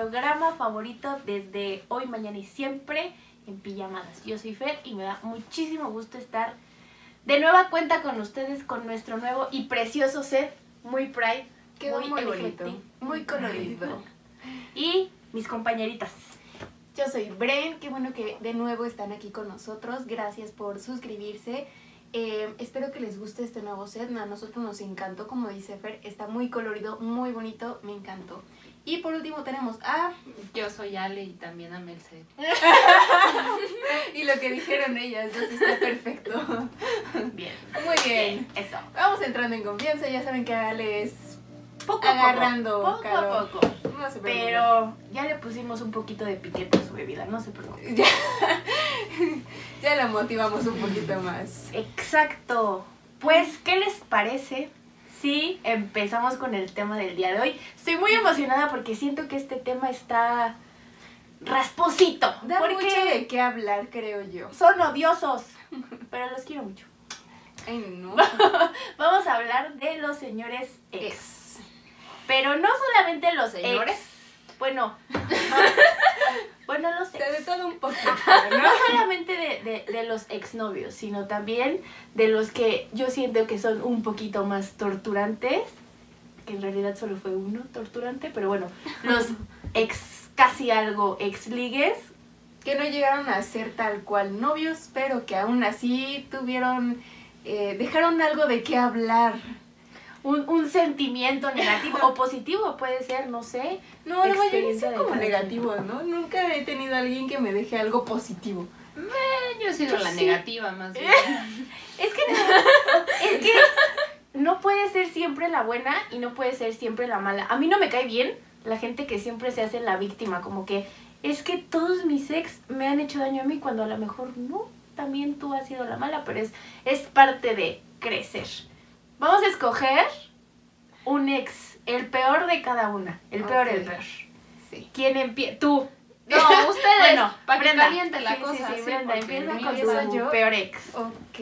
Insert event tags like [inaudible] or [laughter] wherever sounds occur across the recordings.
programa favorito desde hoy, mañana y siempre en pijamadas. Yo soy Fer y me da muchísimo gusto estar de nueva cuenta con ustedes con nuestro nuevo y precioso set, muy Pride, Quedó muy, bonito, muy colorido. Y mis compañeritas. Yo soy Bren, qué bueno que de nuevo están aquí con nosotros. Gracias por suscribirse. Eh, espero que les guste este nuevo set. A nosotros nos encantó, como dice Fer, está muy colorido, muy bonito, me encantó. Y por último tenemos a... Yo soy Ale y también amé el set. [laughs] y lo que dijeron ellas, entonces está perfecto. Bien. Muy bien. Eso. Vamos entrando en confianza, ya saben que Ale es Poco agarrando a poco, poco a poco. No se. Pero ya le pusimos un poquito de piquete a su bebida, no se preocupe. Ya, [laughs] ya la motivamos un poquito más. Exacto. Pues, ¿qué les parece si empezamos con el tema del día de hoy? Estoy muy emocionada porque siento que este tema está rasposito. Da porque mucho de qué hablar, creo yo. son odiosos, pero los quiero mucho. Ay, no. [laughs] Vamos a hablar de los señores ex. Pero no solamente los ¿Señores? ex. Bueno. [laughs] bueno, los sea, de ex. todo un poquito, No ¿no? solamente de, de, de los exnovios, sino también de los que yo siento que son un poquito más torturantes, que en realidad solo fue uno torturante, pero bueno, los [laughs] ex casi algo ex ligues, Que no llegaron a ser tal cual novios, pero que aún así tuvieron, eh, dejaron algo de qué hablar. Un, un sentimiento negativo o positivo puede ser, no sé. No, la mayoría Experiencia son de como negativos, ¿no? Nunca he tenido a alguien que me deje algo positivo. Eh, Yo he sido Yo la sí. negativa más bien. [laughs] Es que, es que no puede ser siempre la buena y no puede ser siempre la mala. A mí no me cae bien la gente que siempre se hace la víctima, como que es que todos mis ex me han hecho daño a mí cuando a lo mejor no, también tú has sido la mala, pero es, es parte de crecer. Vamos a escoger un ex, el peor de cada una, el peor, el Ok. peor. Sí. ¿Quién empieza? Tú. No, ustedes, [laughs] Bueno, para que Brenda. caliente la Sí, cosa. Sí, sí, Brenda, empieza el con tu yo. peor ex. Ok,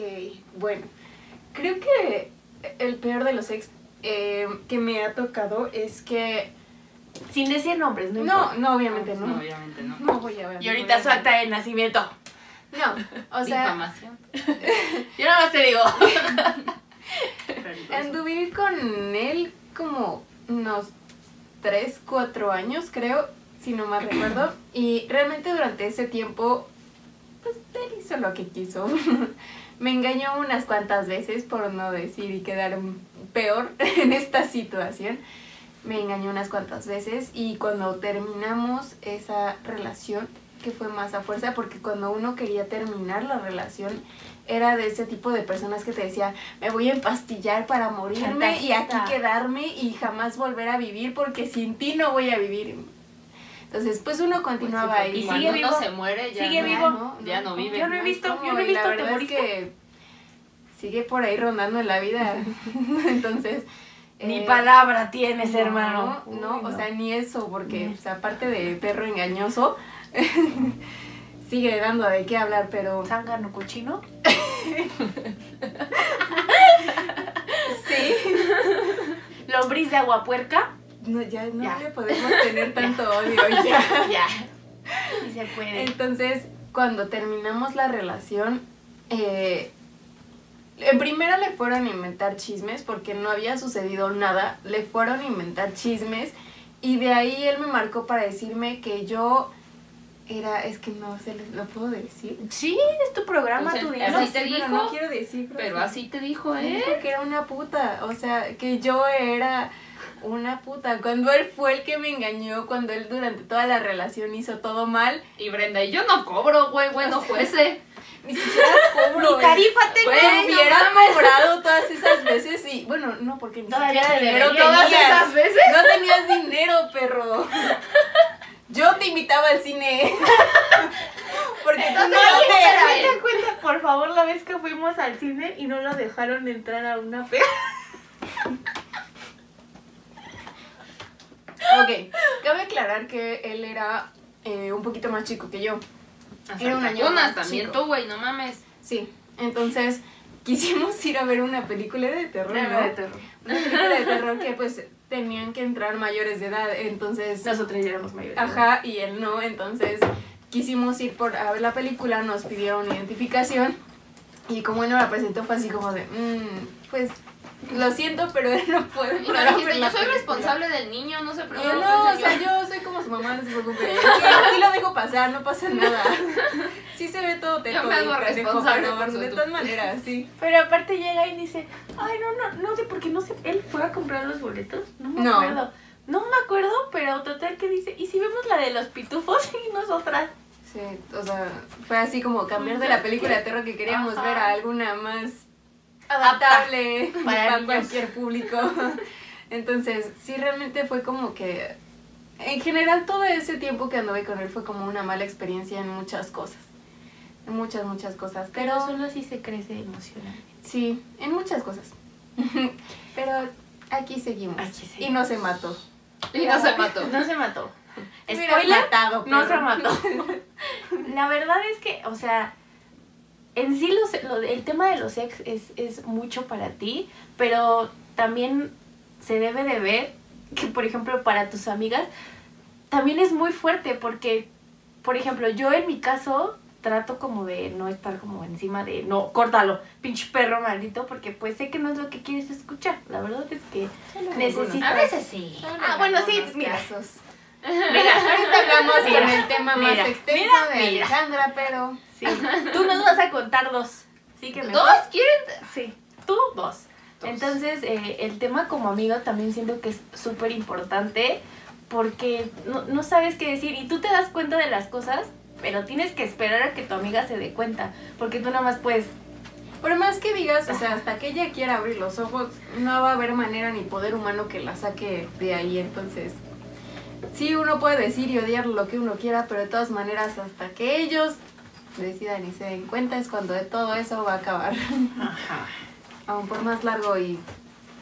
bueno. Creo que el peor de los ex eh, que me ha tocado es que... Sin decir nombres, no No, importa. no, obviamente No, no. obviamente no. No voy a ver. Y ahorita su acta de nacimiento. No, o sea, Difamación. [laughs] Yo nada más te digo. [laughs] Anduve con él como unos 3, 4 años, creo, si no mal recuerdo. Y realmente durante ese tiempo, pues él hizo lo que quiso. [laughs] Me engañó unas cuantas veces, por no decir y quedar peor [laughs] en esta situación. Me engañó unas cuantas veces y cuando terminamos esa relación, que fue más a fuerza, porque cuando uno quería terminar la relación, era de ese tipo de personas que te decía, me voy a empastillar para morirme y aquí quedarme y jamás volver a vivir porque sin ti no voy a vivir. Entonces, pues uno continuaba Pues sí, porque ahí. Y sigue uno vivo. se muere, ya Sigue no, vivo. Ya no vive. Yo no he visto, yo no he visto, la ¿te verdad es que sigue por ahí rondando en la vida. [laughs] Entonces. Ni eh, palabra tienes, no, hermano. No, Uy, o sea, ni eso, porque No. o sea, aparte de perro engañoso, [laughs] sigue dando de qué hablar, pero zángano cochino. [laughs] sí. Lombriz de agua puerca. No, ya no Ya. le podemos tener tanto [laughs] odio ya. ya. Sí se puede. Entonces, cuando terminamos la relación, eh, en primera le fueron a inventar chismes porque no había sucedido nada. Le fueron a inventar chismes y de ahí él me marcó para decirme que yo era, es que no se les lo puedo decir. Sí, es tu programa, tu eh, día. así No te sé, pero dijo, no quiero decir. Pero así te dijo, Me ¿eh? dijo que era una puta, o sea, que yo era una puta. Cuando él fue el que me engañó, cuando él durante toda la relación hizo todo mal, Y Brenda, y yo no cobro, güey, bueno, fuese. [laughs] ni siquiera cobro. Mi tarifa tengo. Güey, Me no hubiera cobrado todas esas veces y bueno, no, porque ni siquiera te dinero. Todas esas veces. No tenías dinero, perro. [laughs] Yo te invitaba al cine. [laughs] Porque tú no Oye, te... espera. ¿Te das cuenta, por favor, la vez que fuimos al cine y no lo dejaron entrar a una fe? Ok, cabe aclarar que él era eh, un poquito más chico que yo. Era un año más también chico. tú, güey, no mames. Sí, entonces quisimos ir a ver una película de terror, ¿no? De terror. Una película de terror que pues tenían que entrar mayores de edad, entonces... Nosotros ya éramos mayores. Ajá, y él no, entonces quisimos ir por a ver la película, nos pidieron identificación y como él no la presentó fue así como de, "Mm, pues lo siento, pero él [laughs] no puede no ver dijiste, yo soy película". responsable del niño, no se preocupe. yo, no, o señor". sea, yo soy como su mamá, no se preocupe. [laughs] Sí, lo dejo pasar, no pasa nada. [laughs] Sí se ve todo teto me hago y pendejo, responsable pero por su de todas maneras, sí. Pero aparte llega y dice, ay, no, no, no sé, porque no sé, él fue a comprar los boletos, no me No. acuerdo. No me acuerdo, pero total que dice, ¿y si vemos la de los pitufos [laughs] y nosotras? Sí, o sea, fue así como cambiar de la película de terror que queríamos Ajá. ver a alguna más adaptable [laughs] Para cualquier público. [laughs] Entonces, sí, realmente fue como que, en general, todo ese tiempo que anduve con él fue como una mala experiencia en muchas cosas. Muchas, muchas cosas. Pero Pero, solo así se crece emocionalmente. sí, en muchas cosas. [laughs] Pero aquí seguimos. Aquí seguimos. Y no se mató. Y no se mató. No se mató. Spoiler, matado, no se mató. [laughs] La verdad es que, o sea, en sí los- lo- el tema de los ex es, es mucho para ti, pero también se debe de ver que, por ejemplo, para tus amigas, también es muy fuerte porque, por ejemplo, yo en mi caso trato como de no estar como encima de, no, córtalo, pinche perro maldito, porque pues sé que no es lo que quieres escuchar. La verdad es que en necesitas... A veces sí. En Ah, bueno, sí, mira. casos. Mira, Ahorita hablamos Mira, con el tema más extenso mira, de. Alejandra, pero Sí. [laughs] Tú nos vas a contar dos. Sí que me ¿Dos? ¿Quieren? Sí. Tú dos. Dos. Entonces, eh, el tema como amigo también siento que es súper importante porque no, no sabes qué decir y tú te das cuenta de las cosas, pero tienes que esperar a que tu amiga se dé cuenta porque tú nada más puedes... por más que digas, o sea, hasta que ella quiera abrir los ojos, no va a haber manera ni poder humano que la saque de ahí, entonces sí uno puede decir y odiar lo que uno quiera, pero de todas maneras hasta que ellos decidan y se den cuenta es cuando de todo eso va a acabar. Aún por más largo y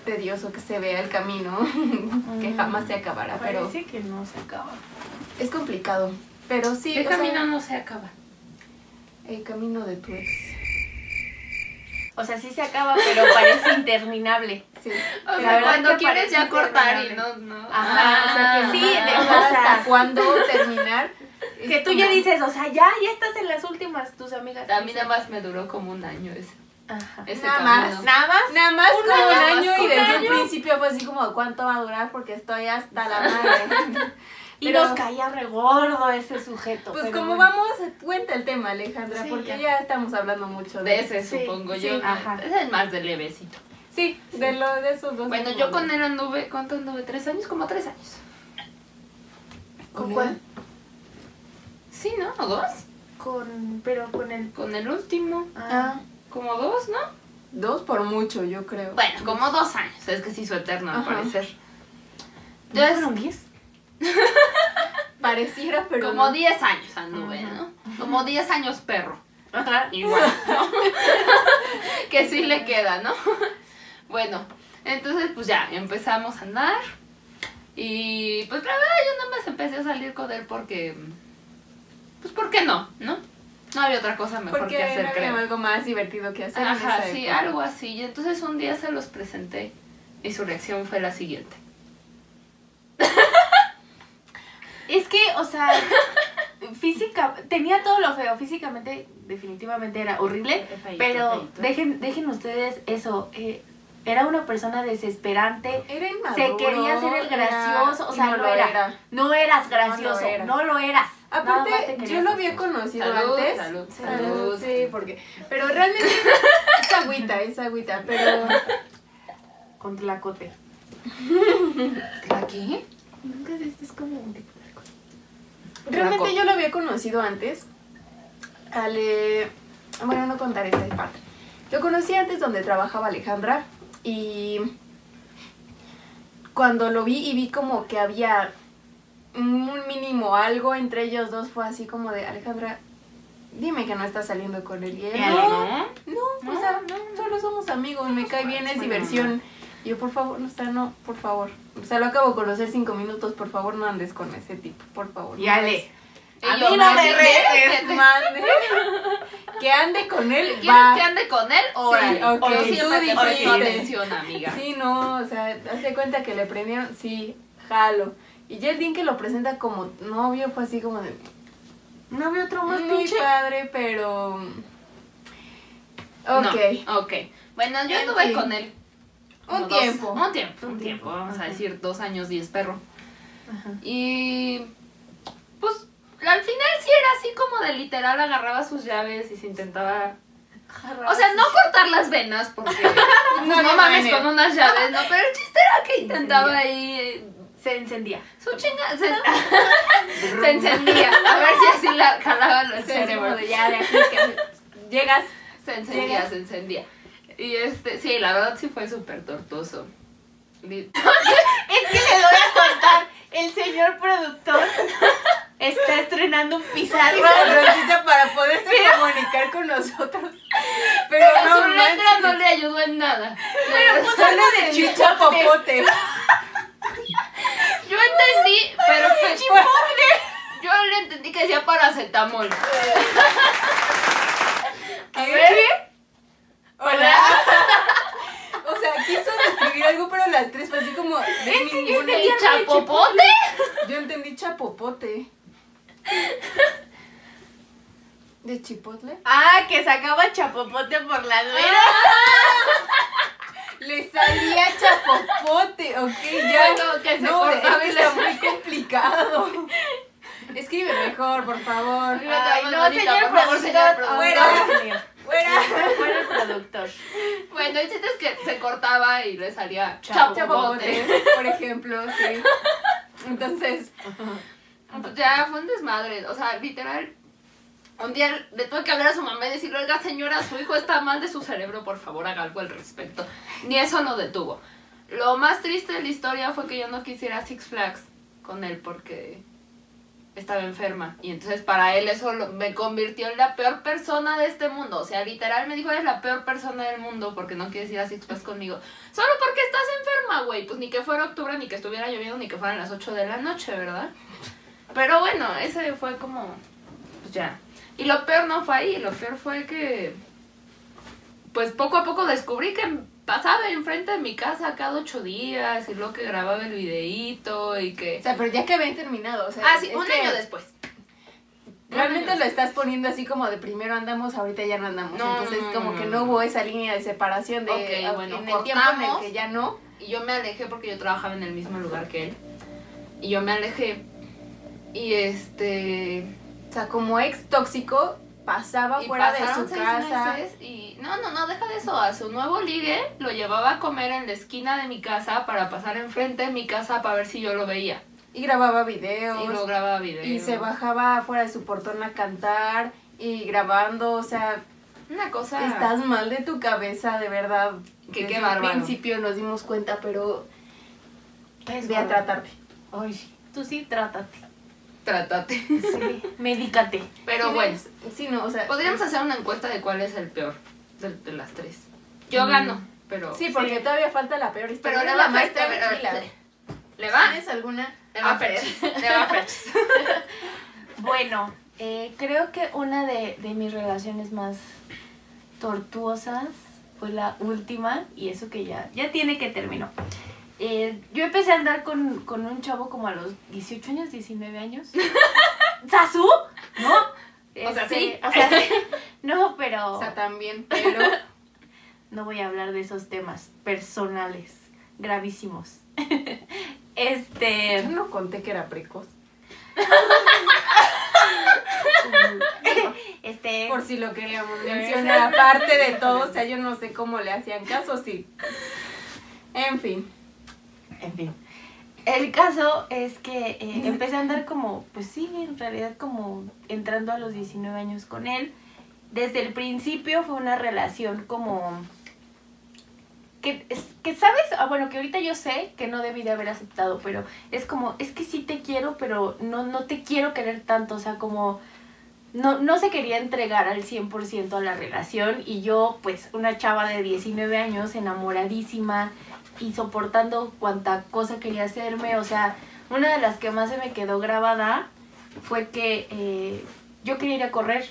tedioso que se vea el camino, [laughs] que jamás se acabará, pero Parece que no se acaba. es complicado. Pero sí, ¿Qué sea, camino no se acaba? el camino de tu ex. O sea, sí se acaba, pero parece interminable. Sí. O sea, verdad cuando quieres ya cortar y no, no. Ajá, o sea que Ah. sí, de- hasta cuándo terminar. Que tú ya dices, o sea, ya, ya estás en las últimas, tus amigas. A mí nada más me duró como un año ese, Ajá. ese Nada camino. más. Nada más. Nada más Un como año, un año y desde año. principio fue así como cuánto va a durar porque estoy hasta la madre. [laughs] Y Pero- nos caía regordo ese sujeto. Pues pero como bueno. vamos, cuenta el tema Alejandra, Sí, porque ya. ya. estamos hablando mucho de De ese Sí, supongo sí, yo. ajá. Ese es más de levecito. Sí, de lo de esos dos. Bueno, yo con él anduve, ¿cuánto anduve? ¿Tres años? Como tres años. ¿Con cuál? Sí, ¿no? ¿O dos? Con, pero con el... Con el último. Ah, Como dos, ¿no? dos por mucho, yo creo. Bueno, como dos años. Es que se hizo eterno al parecer. ¿No fueron 10? [laughs] Pareciera, pero como no. 10 años anduve. ¿no? Como 10 años perro. Igual, ¿no? [laughs] que sí le queda, ¿no? [laughs] bueno, entonces pues ya, empezamos a andar. Y pues la verdad yo nada más empecé a salir con él porque... Pues ¿por qué no? ¿No? No había otra cosa mejor Porque que hacer, no creo. algo más divertido que hacer. Ajá, sí, época. algo así. Y entonces un día se los presenté y su reacción fue la siguiente. Es que, o sea, física, tenía todo lo feo, físicamente definitivamente era horrible, Feíto, pero feíto. dejen, dejen ustedes eso, eh, era una persona desesperante, Era inmaduro. se quería hacer el era- gracioso, o sea, no no, lo era, no eras gracioso, era. no lo eras. Aparte, yo lo había conocido Salud, antes. salud, Salud, salud. Sí, porque. Pero realmente es agüita, es agüita. Pero Con tlacote. ¿Aquí? Nunca viste, es como un realmente yo lo había conocido antes. Ale. Bueno, no contaré esa parte. Lo conocí antes donde trabajaba Alejandra. Y. Cuando lo vi y vi como que había un mínimo algo entre ellos dos, fue así como de Alejandra. Dime que no estás saliendo con él. Y Ale, no, ¿No? No, o sea, solo somos amigos, me cae bien, es diversión. Y yo, por favor, no, o sea, no, por favor. O sea, lo acabo de conocer cinco minutos, por favor, no andes con ese tipo, por favor. Y no Ale. Y A yo, mí no me "Sí, retes, vete". mande. Que ande con él, ¿Quieres va. que ande con él? Órale. ok, Yo tú siempre te dijiste. presto atención, amiga. Sí, no, o sea, hace cuenta que le prendieron, sí, jalo. Y ya el día que lo presenta como novio fue así como de, ¿No había otro más muy pinche? padre, pero... Ok. No, ok. Bueno, yo anduve con él. Un tiempo. un tiempo, un tiempo. Vamos a decir dos años, diez perro. Ajá. Y pues al final sí era así como de literal agarraba sus llaves y se intentaba... O sea, no cortar las venas porque [laughs] no, No, mames con unas llaves, no, pero el chiste era que intentaba ahí eh, Se encendía. su chinga [laughs] se, se encendía, a ver si así la jalaba el cerebro. ya, de aquí que [laughs] llegas. Se encendía, Llegas. se encendía. Y este, sí, la verdad sí fue súper tortuoso. [laughs] Es que le voy a contar. El señor productor está estrenando un pizarro. Para poderse comunicar con nosotros. Pero Pero no su letra no le ayudó en nada. Pero puso algo de Chicha popote. Yo entendí, pero fue... Yo le entendí que decía paracetamol. A ¿Qué? Hola. [laughs] O sea, quiso describir algo, pero las tres así como. de ninguna. ¿Y chapopote? Yo entendí chapopote. ¿De chipotle? Ah, que sacaba chapopote por la nuera. Le salía chapopote, ok, ya. Bueno, que se no, es que está muy complicado. Escribe mejor, por favor. Ay, no, Manolita, señor por favor, señor productor. Fuera. El productor. Bueno, el chiste es que se cortaba y le salía Chapopote. chapopote. Por ejemplo, sí. Entonces, Pues ya fue un desmadre. O sea, literal. Un día le tuve que hablar a su mamá y decirle, oiga señora, su hijo está mal de su cerebro, por favor haga algo al respecto. Ni eso no detuvo. Lo más triste de la historia fue que yo no quisiera Six Flags con él porque estaba enferma. Y entonces para él eso me convirtió en la peor persona de este mundo. O sea, literal me dijo, eres la peor persona del mundo porque no quieres ir a Six conmigo. Solo porque estás enferma, güey. Pues ni que fuera octubre, ni que estuviera lloviendo, ni que fueran las 8 de la noche, ¿verdad? Pero bueno, ese fue como, pues ya. Y lo peor no fue ahí, lo peor fue que, pues poco a poco descubrí que pasaba enfrente de mi casa cada ocho días y luego que grababa el videíto y que... o sea, pero ya que habían terminado, o sea. Ah, sí, un que año después. Realmente lo estás poniendo así como de primero andamos, ahorita ya no andamos. No, Entonces, no, como no, que no. hubo esa línea de separación de Ok, ah, bueno, en el tiempo en el que ya no. Y yo me alejé porque yo trabajaba en el mismo lugar que él. Y yo me alejé. Y este... O sea, como ex tóxico, pasaba Y fuera de su seis casa. meses y no, no, no, deja de eso. A su nuevo ligue lo llevaba a comer en la esquina de mi casa para pasar enfrente de mi casa para ver si yo lo veía. Y grababa videos. Y lo grababa video. y se bajaba fuera de su portón a cantar y grabando, o sea, Una cosa. estás mal de tu cabeza, de verdad. Que Desde qué bárbaro. principio nos dimos cuenta, pero Es ve a tratarte. Ay, sí. Tú sí, trátate. Trátate. Sí, medícate. Pero bueno, Sí, no, o sea. podríamos hacer una encuesta de cuál es el peor de, de las tres. Yo Mm. gano, pero. Sí, porque todavía falta la peor historia. Pero la va a más Fer- tranquila. ¿Le va? ¿Tienes alguna? Le va A a ver. Ferchis. [laughs] Le va a. [laughs] Bueno, eh, creo que una de, de mis relaciones más tortuosas fue la última y eso que ya, ya tiene que terminó. Eh, yo empecé a andar con, con un chavo como a los 18 años, 19 años. [laughs] ¿Sasu? ¿No? O sea, Este, sí. O sea, [laughs] sí. No, pero O sea, también, pero. no voy a hablar de esos temas personales, gravísimos. [laughs] Este... Yo no conté que era precoz. Este... Por si lo queríamos mencionar. Aparte de todo, o sea, yo no sé cómo le hacían caso, sí. En fin. En fin. El caso es que eh, empecé a andar como, pues sí, en realidad como entrando a los 19 años con él. Desde el principio fue una relación como... Que, que sabes, ah, bueno, que ahorita yo sé que no debí de haber aceptado, pero es como, es que sí te quiero, pero no, no te quiero querer tanto, o sea, como no, no se quería entregar al 100% a la relación y yo, pues, una chava de 19 años, enamoradísima y soportando cuanta cosa quería hacerme, o sea, una de las que más se me quedó grabada fue que eh, yo quería ir a correr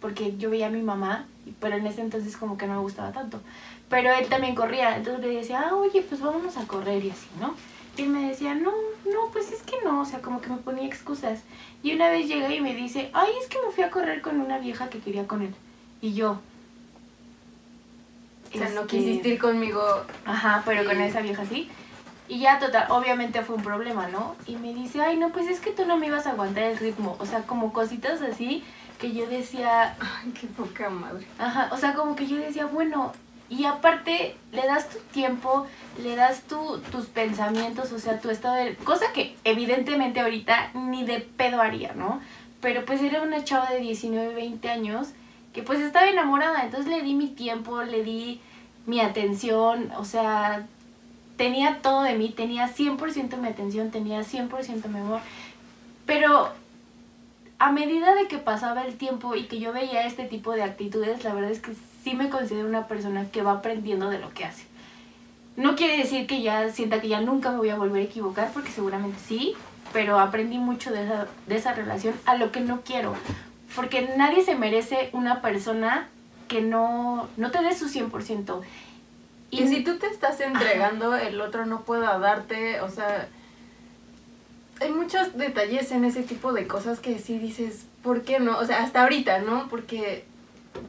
porque yo veía a mi mamá, pero en ese entonces como que no me gustaba tanto. Pero él también corría, entonces le decía, ah, oye, pues vámonos a correr y así, ¿no? Y él me decía, no, no, pues es que no, o sea, como que me ponía excusas. Y una vez llega y me dice, ay, es que me fui a correr con una vieja que quería con él. Y yo... O sea, no quisiste ir conmigo. Ajá, pero con esa vieja sí. Y ya, total, obviamente fue un problema, ¿no? Y me dice, ay, no, pues es que tú no me ibas a aguantar el ritmo. O sea, como cositas así que yo decía, Ay, qué poca madre. ajá, o sea, como que yo decía, bueno, y aparte le das tu tiempo, le das tu, tus pensamientos, o sea, tu estado de... Cosa que evidentemente ahorita ni de pedo haría, ¿no? Pero pues era una chava de 19, 20 años que pues estaba enamorada, entonces le di mi tiempo, le di mi atención, o sea, tenía todo de mí, tenía 100% mi atención, tenía 100% mi amor, pero a medida de que pasaba el tiempo y que yo veía este tipo de actitudes, la verdad es que sí me considero una persona que va aprendiendo de lo que hace. No quiere decir que ya sienta que ya nunca me voy a volver a equivocar, porque seguramente sí, pero aprendí mucho de esa, de esa relación a lo que no quiero. Porque nadie se merece una persona que no, no te dé su 100%. Y si tú te estás entregando, el otro no pueda darte, o sea, hay muchos detalles en ese tipo de cosas que sí dices, ¿por qué no? O sea, hasta ahorita, ¿no? Porque,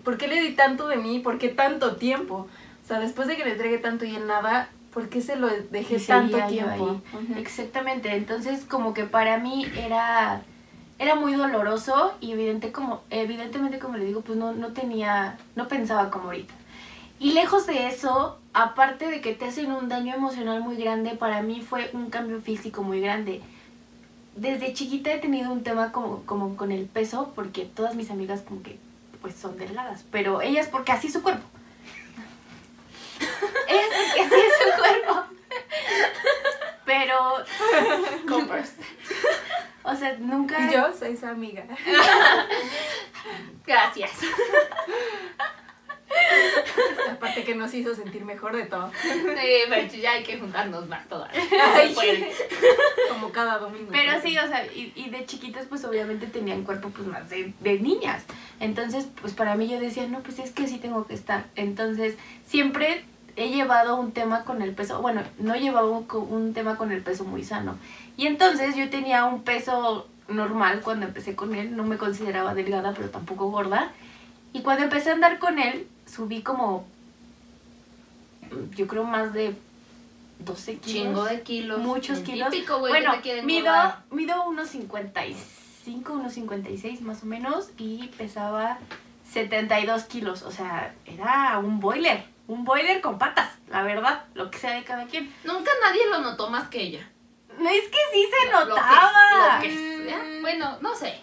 ¿por qué le di tanto de mí? ¿Por qué tanto tiempo? O sea, después de que le entregué tanto y en nada, ¿por qué se lo dejé tanto tiempo? ahí. Ujú. Exactamente, entonces como que para mí era, era muy doloroso y evidente como, evidentemente como le digo, pues no, no tenía, no pensaba como ahorita. Y lejos de eso, aparte de que te hacen un daño emocional muy grande, para mí fue un cambio físico muy grande. Desde chiquita he tenido un tema como, como con el peso, porque todas mis amigas como que pues son delgadas, pero ellas porque así es su cuerpo. [laughs] ellas porque así es su cuerpo. [laughs] Pero, Compras. [laughs] o sea, nunca... Yo soy su amiga. [laughs] Gracias. Aparte que nos hizo sentir mejor de todo. Sí, pero ya hay que juntarnos más puede. Como cada domingo. Pero sí, o sea, y, y de chiquitas pues obviamente tenían cuerpo pues más de, de niñas. Entonces, pues para mí yo decía, no, pues es que sí tengo que estar. Entonces, siempre he llevado un tema con el peso, bueno, no llevaba un tema con el peso muy sano. Y entonces yo tenía un peso normal cuando empecé con él, no me consideraba delgada, pero tampoco gorda. Y cuando empecé a andar con él, subí como, yo creo más de 12 kilos. Chingo de kilos. Muchos kilos. Típico, güey, bueno, que te mido, engordar. mido unos 55, unos 56 más o menos y pesaba 72 kilos. O sea, era un boiler. Un boiler con patas, la verdad, lo que sea de cada quien. Nunca nadie lo notó más que ella. No, es que sí se Lo- lo que es- notaba. lo que es, ¿ya? Bueno, no sé.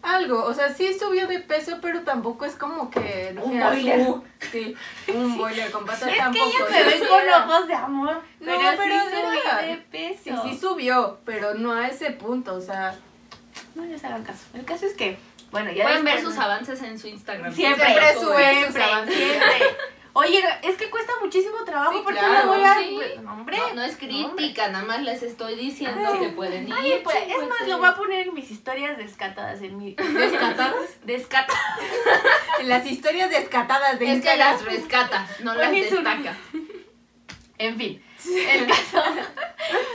Algo, o sea, sí subió de peso, pero tampoco es como que Un boiler. "Uh", sí, un boiler con patas Es que tampoco. ella me ve sí con ojos de amor. No, pero, pero sí verdad. de peso. Sí, sí subió, pero no a ese punto, o sea, No les hagan caso. El caso es que, bueno, ya Pueden ver sus avances en su Instagram. Siempre, Siempre sube, sube sus avances. siempre. Oye, es que cuesta muchísimo trabajo Sí, porque claro, no voy a... sí. No, hombre. No, no es crítica, nada más les estoy diciendo Ay. que pueden ir. Ay, pues, es más, lo voy a poner en mis historias descatadas, en mi... [laughs] descatadas. Descatadas. Las historias descatadas de Es que las [laughs] rescata, no las destaca. En fin, el caso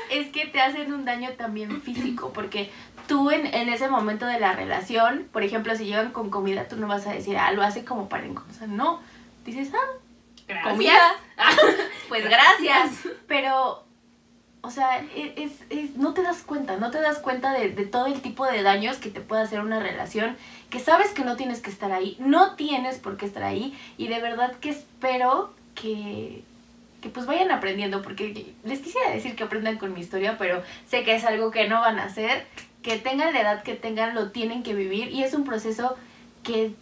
es que te hacen un daño también físico, porque tú en, en ese momento de la relación, por ejemplo, si llegan con comida, tú no vas a decir, ah, lo hace como para encosar, no. Dices, ah, Gracias. comida. [laughs] pues gracias. Pero, o sea, e- es, es- no te das cuenta, no te das cuenta de, de todo el tipo de daños que te puede hacer una relación, que sabes que no tienes que estar ahí, no tienes por qué estar ahí, y de verdad que espero que, que pues vayan aprendiendo, porque les quisiera decir que aprendan con mi historia, pero sé que es algo que no van a hacer, que tengan la edad que tengan, lo tienen que vivir, y es un proceso que,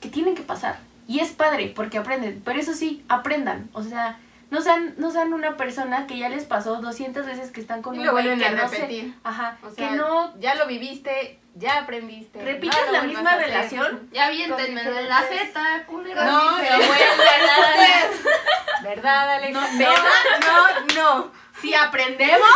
que tienen que pasar. Y es padre porque aprenden, pero eso sí, aprendan. O sea, no sean, no sean una persona que ya les pasó 200 veces que están con Y un lo güey vuelven que a no sé- repetir. Ajá, O sea, que no ya lo viviste, ya aprendiste. repites no la misma relación. Ya aviéntenme Con de la jeta, culera. No, pero- vuelven a [laughs] hacer. ¿Verdad, Alex? No, No, no, no. Si aprendemos,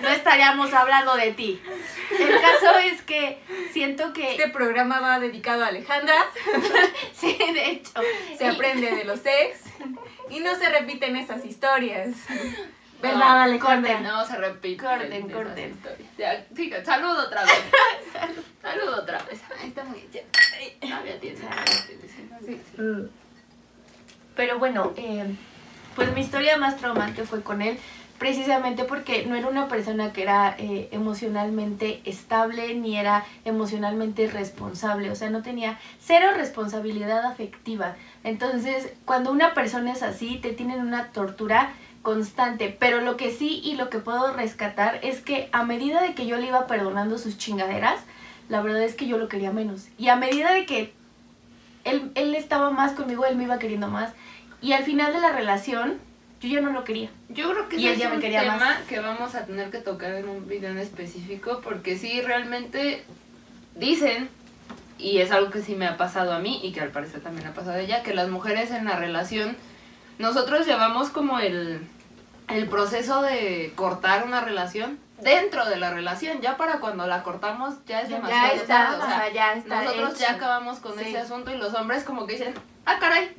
no estaríamos hablando de ti. El caso es que siento que... Este programa va dedicado a Alejandra. [laughs] Sí, de hecho. Se aprende de los ex y no se repiten esas historias. ¿Verdad, No, Alejandra? No se repite. Corten, corten. Ya, siga, saludo otra vez. [laughs] saludo otra vez. Ahí está muy bien. Sí, sí. Pero bueno, eh, pues mi historia más traumante fue con él, precisamente porque no era una persona que era eh, emocionalmente estable ni era emocionalmente responsable, o sea, no tenía cero responsabilidad afectiva. Entonces, cuando una persona es así, te tienen una tortura constante, pero lo que sí y lo que puedo rescatar es que a medida de que yo le iba perdonando sus chingaderas, la verdad es que yo lo quería menos. Y a medida de que él, él estaba más conmigo, él me iba queriendo más. Y al final de la relación, yo ya no lo quería. Yo creo que Y ese ya es un tema más. que vamos a tener que tocar en un video en específico porque sí, realmente dicen, y es algo que sí me ha pasado a mí y que al parecer también ha pasado a ella, que las mujeres en la relación, nosotros llevamos como el, el proceso de cortar una relación dentro de la relación, ya para cuando la cortamos ya es Ya demasiado está, tarde, o sea, ya está nosotros ya acabamos con Sí. ese asunto y los hombres como que dicen, ah, caray,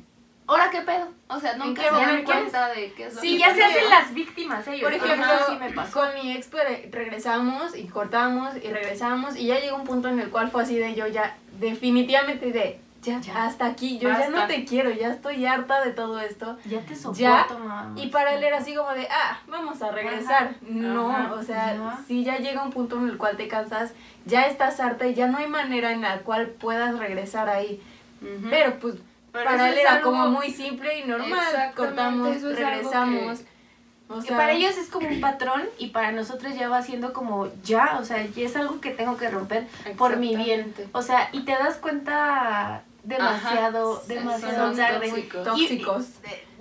¿ahora qué pedo? O sea, nunca se dan cuenta de qué es lo Sí, que ya se hacen las víctimas ellos. Por ejemplo, sí me pasó. con mi ex pues, regresamos y cortamos y regresamos y ya llegó un punto en el cual fue así de yo ya definitivamente de ya, Ya. hasta aquí, yo ya no te quiero, ya estoy harta de todo esto. Ya te soporto, Ya, mamá. Y para él era así como de, ah, vamos a regresar. No, Ajá. o sea, si ya llega un punto en el cual te cansas, ya estás harta y ya no hay manera en la cual puedas regresar ahí. Pero pues Pero para él era algo- como muy simple y normal. Cortamos, es regresamos. O Que sea, para ellos es como un patrón y para nosotros ya va siendo como ya, o sea, ya es algo que tengo que romper por mi bien. O sea, y te das cuenta demasiado, Ajá, demasiado tarde. tóxicos. tóxicos.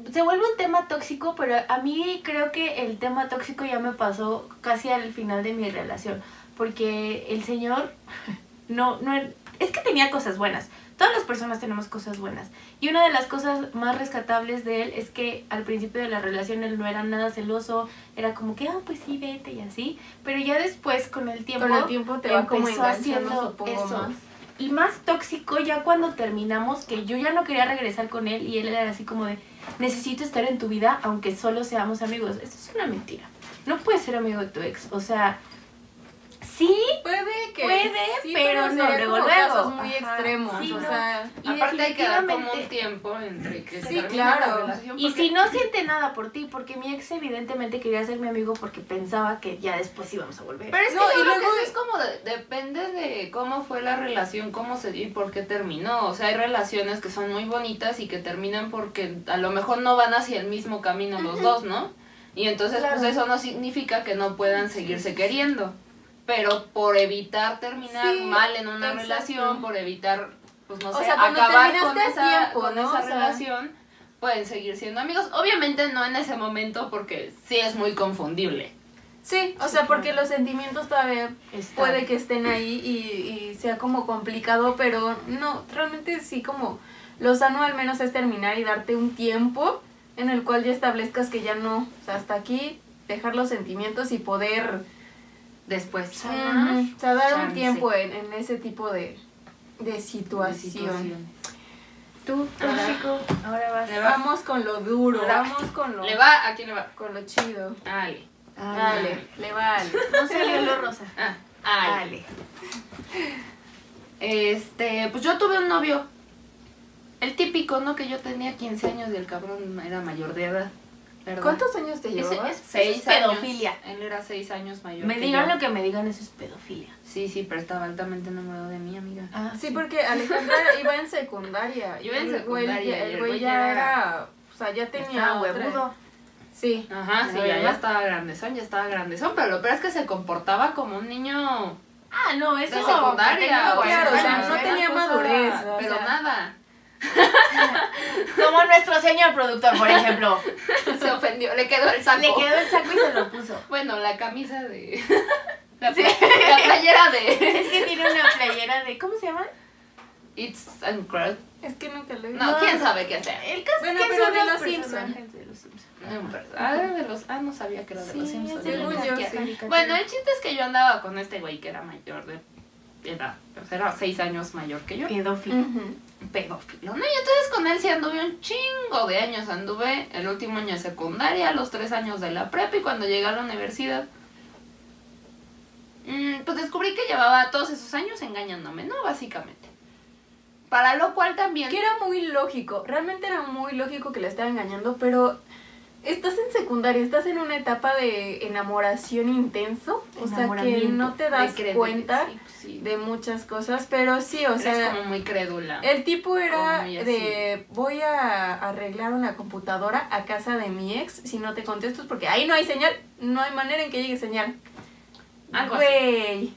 Y- se vuelve un tema tóxico, pero a mí creo que el tema tóxico ya me pasó casi al final de mi relación, porque el señor [laughs] no, no, es que tenía cosas buenas. Todas las personas tenemos cosas buenas. Y una de las cosas más rescatables de él es que al principio de la relación él no era nada celoso, era como que, ah, pues sí, vete y así. Pero ya después, con el tiempo, Con el tiempo te va como haciendo eso. más. Y más tóxico ya cuando terminamos, que yo ya no quería regresar con él y él era así como de, necesito estar en tu vida aunque solo seamos amigos. Esto es una mentira. No puedes ser amigo de tu ex. O sea, sí, Puede que Puede, sí, pero no sería luego, luego. casos muy Ajá. extremos, Sí, o no. sea, y Aparte hay que dar como un tiempo entre que se Sí, termina claro. la relación. Y porque- si no siente nada por ti, porque mi ex evidentemente quería ser mi amigo porque pensaba que ya después íbamos a volver. Pero es que No, y luego- que es como de- depende de cómo fue la relación, cómo se dio y por qué terminó. O sea, hay relaciones que son muy bonitas y que terminan porque a lo mejor no van hacia el mismo camino los dos, ¿no? Y entonces Claro. pues eso no significa que no puedan seguirse queriendo. Pero por evitar terminar Sí, mal en una exacto. relación, por evitar, pues no O sé, sea, acabar con esa, tiempo, con ¿no? esa O sea- relación, pueden seguir siendo amigos. Obviamente no en ese momento porque sí es muy confundible. sí, o Sí, sea, porque los sentimientos todavía Está- puede que estén ahí y, y sea como complicado, pero no, realmente sí como lo sano al menos es terminar y darte un tiempo en el cual ya establezcas que ya no, o sea, hasta aquí dejar los sentimientos y poder Después. Sanar. Ujú, o sea, dar un tiempo en, en ese tipo de, de de situación. situaciones. Tú, tóxico, ahora vas. Le va. Vamos con lo duro, Ahora, vamos con lo, ¿Le va? ¿A quién le va? con lo chido. Ale. Dale, le vale. No salió lo rosa. Ah, Ale. Dale. Este, pues yo tuve un novio. El típico, ¿no? Que yo tenía 15 años y el cabrón era mayor de edad. ¿Verdad? ¿Cuántos años te Ese llevabas? es- Seis eso es pedofilia. años. Él era seis años mayor. Me que digan yo. lo que me digan, eso es pedofilia. Sí, sí, pero estaba altamente enamorado de mí, amiga. Ah, Sí, porque Alejandra [laughs] iba en secundaria. Iba en y el güey secundaria, El güey ya era. O sea, ya tenía. Huevudo. Sí. Ajá, sí, ya, ya estaba grandezón, ya estaba grandezón, pero lo peor es que se comportaba como un niño Ah, no, eso de secundaria. claro, o sea, secundaria, no era tenía madurez, o Pero sea. nada. [laughs] Como nuestro señor productor, por ejemplo. Se ofendió, le quedó el saco. Le quedó el saco y se lo puso. Bueno, la camisa de. [laughs] La, pla- la playera de. [laughs] Es que tiene una playera de. ¿Cómo se llaman? It's and Crowd. Es que nunca lo he No, No. quién sabe qué hacer. El caso Bueno, es que pero son de los los Simpson. personajes de los Simpson. De un per- Ah, era de los. Ah, no sabía que era de los Simpsons. yo, sí. Bueno, el chiste es que yo andaba con este güey que era mayor de edad. O sea, era seis años mayor que yo. Pedófilo. Ujú. Pedófilo, ¿no? Y entonces con él sí anduve un chingo de años. Anduve el último año de secundaria, los tres años de la prepa y cuando llegué a la universidad, mm, pues descubrí que llevaba todos esos años engañándome, ¿no? Básicamente. Para lo cual también... Que era muy lógico, realmente era muy lógico que le estaba engañando, pero estás en secundaria, estás en una etapa de enamoración intenso, o sea que no te das cuenta sí, sí. de muchas cosas, pero sí, o sea, como muy crédula. el tipo era de voy a arreglar una computadora a casa de mi ex, si no te contesto es porque ahí no hay señal, no hay manera en que llegue señal. Algo así. Güey,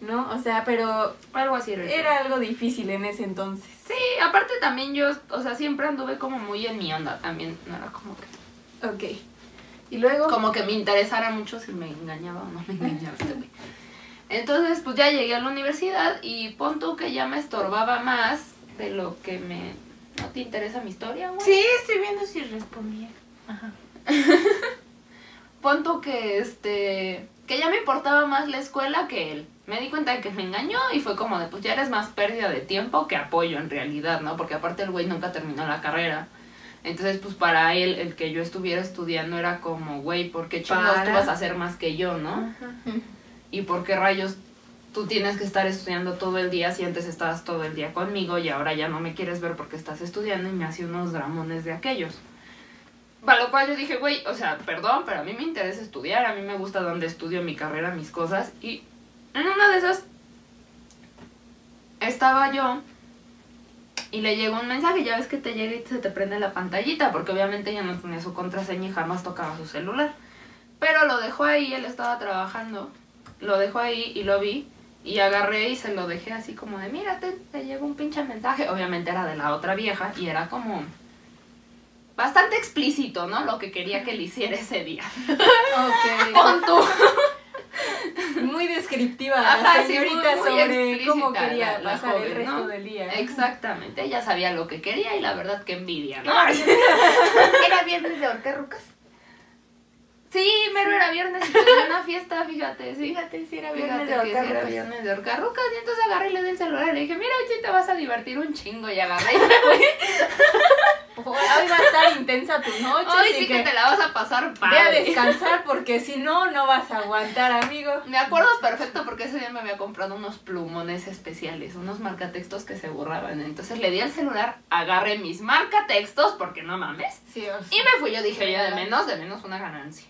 ¿no? O sea, pero Algo así era. era algo difícil en ese entonces. Sí, aparte también yo, o sea, siempre anduve como muy en mi onda también. No era como que... Ok. Y luego... como que me interesara mucho si me engañaba o no me engañaba este güey. Entonces, pues ya llegué a la universidad y pon tú que ya me estorbaba más de lo que me... ¿No te interesa mi historia, güey? Sí, estoy viendo si respondía. Ajá. [laughs] Pon tú que, este... Que ya me importaba más la escuela que él. Me di cuenta de que me engañó y fue como de, pues ya eres más pérdida de tiempo que apoyo en realidad, ¿no? Porque aparte el güey nunca terminó la carrera. Entonces, pues para él, el que yo estuviera estudiando era como, güey, ¿por qué tú vas a hacer más que yo, no? Ajá. ¿Y por qué rayos tú tienes que estar estudiando todo el día si antes estabas todo el día conmigo y ahora ya no me quieres ver porque estás estudiando y me hace unos dramones de aquellos? Para lo cual yo dije, güey, o sea, perdón, pero a mí me interesa estudiar, a mí me gusta donde estudio mi carrera, mis cosas. Y en una de esas estaba yo y le llegó un mensaje, ya ves que te llega y se te prende la pantallita, porque obviamente ella no tenía su contraseña y jamás tocaba su celular. Pero lo dejó ahí, él estaba trabajando, lo dejó ahí y lo vi. Y agarré y se lo dejé así como de, mírate, te llegó un pinche mensaje. Obviamente era de la otra vieja y era como bastante explícito, ¿no? Lo que quería que le hiciera ese día. Ok. [laughs] Pon tú. Muy descriptiva Ajá, la sí, señorita muy- muy sobre cómo quería la- la pasar el resto ¿no? del día. Exactamente, ella sabía lo que quería y la verdad que envidia, ¿no? [laughs] Era viernes de horcarrucas. Sí, mero era viernes y tenía una fiesta, fíjate, sí. Fíjate si era Fíjate viernes de que sí era viernes de horcarrucas y entonces agarré y le di el celular y le dije, mira, hoy te vas a divertir un chingo y agarré y me fui. Hoy va a estar intensa tu noche, Hoy sí que que te la vas a pasar ve a padre. descansar porque si no, no vas a aguantar, amigo. Me acuerdo perfecto porque ese día me había comprado unos plumones especiales, unos marcatextos que se borraban. Entonces le di el celular, agarré mis marcatextos, porque no mames, Sí, o sea, y me fui. Yo dije, ya de menos, de menos una ganancia.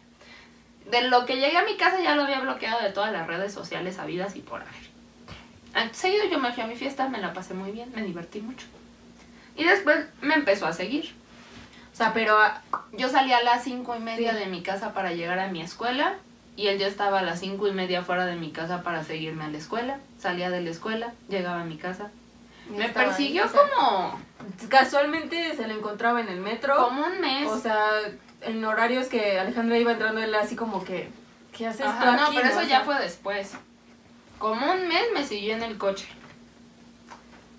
De lo que llegué a mi casa ya lo había bloqueado de todas las redes sociales habidas y por haber. Acto Seguido yo me fui a mi fiesta, me la pasé muy bien, me divertí mucho. Y después me empezó a seguir. o sea, pero ah, Yo salía a las cinco y media Sí. de mi casa para llegar a mi escuela y él ya estaba a las cinco y media fuera de mi casa para seguirme a la escuela. Salía de la escuela, llegaba a mi casa. Me persiguió o sea, como, Casualmente se lo encontraba en el metro. como un mes. O sea, en horarios que Alejandra iba entrando, él así como que, ¿qué haces Ajá, tú no, pero eso ya fue después. Como un mes me siguió en el coche.